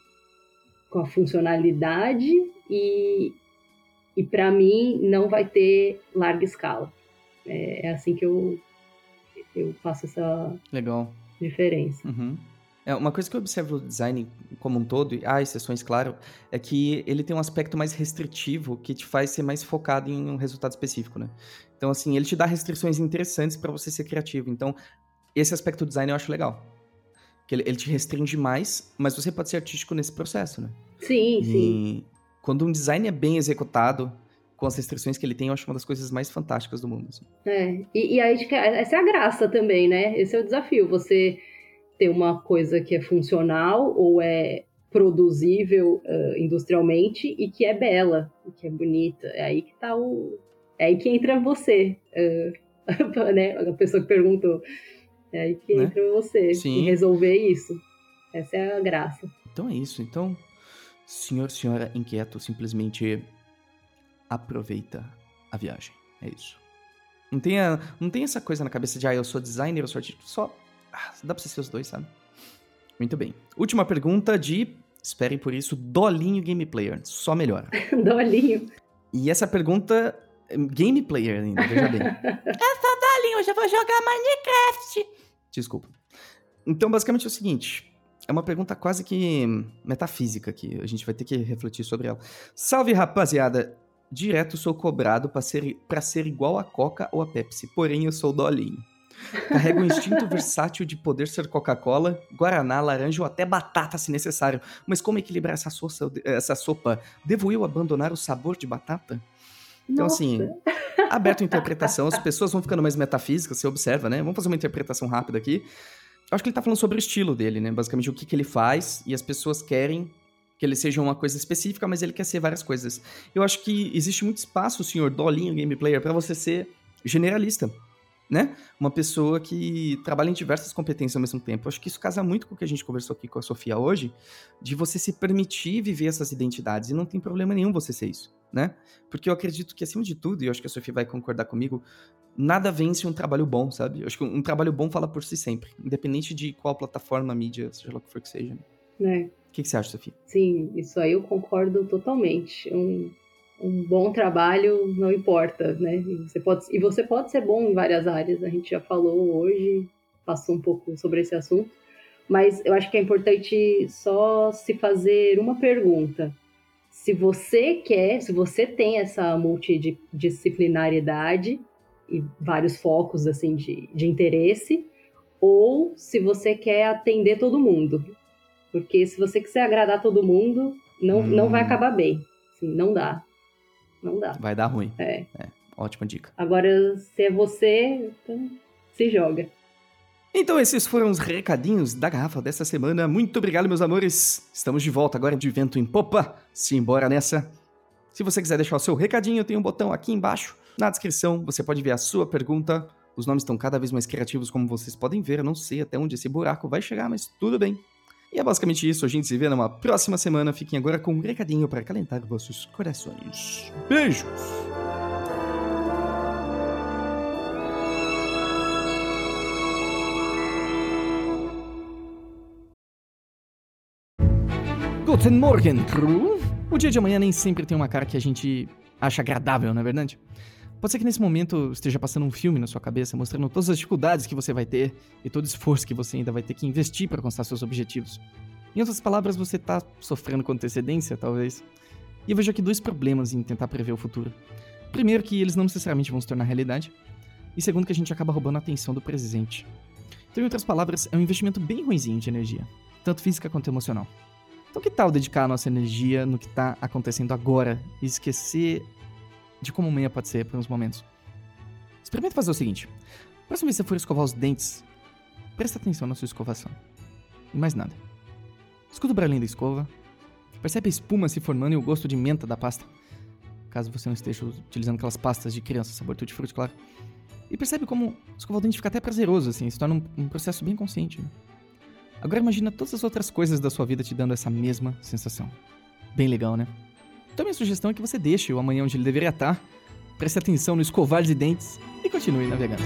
com a funcionalidade e, e para mim não vai ter larga escala. É, é assim que eu eu faço essa Legal. diferença. Uhum. É, uma coisa que eu observo no design como um todo, e há exceções, claro, é que ele tem um aspecto mais restritivo que te faz ser mais focado em um resultado específico, né? Então, assim, ele te dá restrições interessantes para você ser criativo. Então, esse aspecto do design eu acho legal. Que ele, ele, te restringe mais, mas você pode ser artístico nesse processo, né? Sim, e sim. Quando um design é bem executado, com as restrições que ele tem, eu acho uma das coisas mais fantásticas do mundo. Assim. É, e, e aí essa é a graça também, né? Esse é o desafio, você ter uma coisa que é funcional ou é produzível uh, industrialmente e que é bela, que é bonita. É aí que tá o. É aí que entra você. Uh, né? A pessoa que perguntou. É aí que né? entra você Sim. em resolver isso. Essa é a graça. Então é isso. Então, senhor, senhora inquieto, simplesmente aproveita a viagem. É isso. Não tem, a, não tem essa coisa na cabeça de, ah, eu sou designer, eu sou artista. Só. Ah, dá pra você ser os dois, sabe? Muito bem. Última pergunta de. Esperem por isso, Dolinho Gameplayer. Só melhora. Dolinho. E essa pergunta. Gameplayer ainda, veja bem. eu sou Dolinho, hoje eu vou jogar Minecraft. Desculpa. Então, basicamente é o seguinte. É uma pergunta quase que metafísica aqui. A gente vai ter que refletir sobre ela. Salve, rapaziada! Direto sou cobrado para ser, pra ser igual a Coca ou a Pepsi, porém eu sou dolinho. Carrego o instinto versátil de poder ser Coca-Cola, Guaraná, laranja ou até batata se necessário. Mas como equilibrar essa, soça, essa sopa? Devo eu abandonar o sabor de batata? Então, Nossa. assim, aberto a interpretação, as pessoas vão ficando mais metafísicas, você observa, né? Vamos fazer uma interpretação rápida aqui. Eu acho que ele tá falando sobre o estilo dele, né? Basicamente o que, que ele faz e as pessoas querem que ele seja uma coisa específica, mas ele quer ser várias coisas. Eu acho que existe muito espaço, senhor Dolinho Game Player, para você ser generalista, né? Uma pessoa que trabalha em diversas competências ao mesmo tempo. Eu acho que isso casa muito com o que a gente conversou aqui com a Sofia hoje, de você se permitir viver essas identidades, e não tem problema nenhum você ser isso, né? Porque eu acredito que, acima de tudo, e eu acho que a Sofia vai concordar comigo, nada vence um trabalho bom, sabe? Eu acho que um trabalho bom fala por si sempre, independente de qual plataforma, mídia, seja lá o que for que seja. Né? O que, que você acha, Sofia? Sim, isso aí eu concordo totalmente. Um, um bom trabalho não importa, né? E você, pode, e você pode ser bom em várias áreas, a gente já falou hoje, passou um pouco sobre esse assunto, mas eu acho que é importante só se fazer uma pergunta. Se você quer, se você tem essa multidisciplinariedade e vários focos assim de, de interesse, ou se você quer atender todo mundo. Porque se você quiser agradar todo mundo, não, hum. não vai hum. acabar bem. Assim, não dá. Não dá. Vai dar ruim. É. é. Ótima dica. Agora, se é você, então se joga. Então, esses foram os recadinhos da garrafa dessa semana. Muito obrigado, meus amores. Estamos de volta agora de vento em popa. Simbora nessa. Se você quiser deixar o seu recadinho, tem um botão aqui embaixo na descrição. Você pode ver a sua pergunta. Os nomes estão cada vez mais criativos, como vocês podem ver. Eu não sei até onde esse buraco vai chegar, mas tudo bem. E é basicamente isso. A gente se vê numa próxima semana. Fiquem agora com um recadinho para calentar vossos corações. Beijos! Guten Morgen, crew! O dia de amanhã nem sempre tem uma cara que a gente acha agradável, não é verdade? Pode ser que nesse momento esteja passando um filme na sua cabeça, mostrando todas as dificuldades que você vai ter e todo o esforço que você ainda vai ter que investir para alcançar seus objetivos. Em outras palavras, você está sofrendo com antecedência, talvez. E eu vejo aqui dois problemas em tentar prever o futuro. Primeiro, que eles não necessariamente vão se tornar realidade. E segundo, que a gente acaba roubando a atenção do presente. Então, em outras palavras, é um investimento bem ruimzinho de energia, tanto física quanto emocional. Então, que tal dedicar a nossa energia no que está acontecendo agora e esquecer de como amanhã pode ser por uns momentos? Experimenta fazer o seguinte: próxima vez que você for escovar os dentes, presta atenção na sua escovação. E mais nada. Escuta o barulhinho da escova, percebe a espuma se formando e o gosto de menta da pasta. Caso você não esteja utilizando aquelas pastas de criança, sabor tutti frutti, claro. E percebe como escovar o dente fica até prazeroso, assim, se torna um, um processo bem consciente. Né? Agora imagina todas as outras coisas da sua vida te dando essa mesma sensação. Bem legal, né? Então minha sugestão é que você deixe o amanhã onde ele deveria estar, preste atenção no escovar de dentes e continue navegando.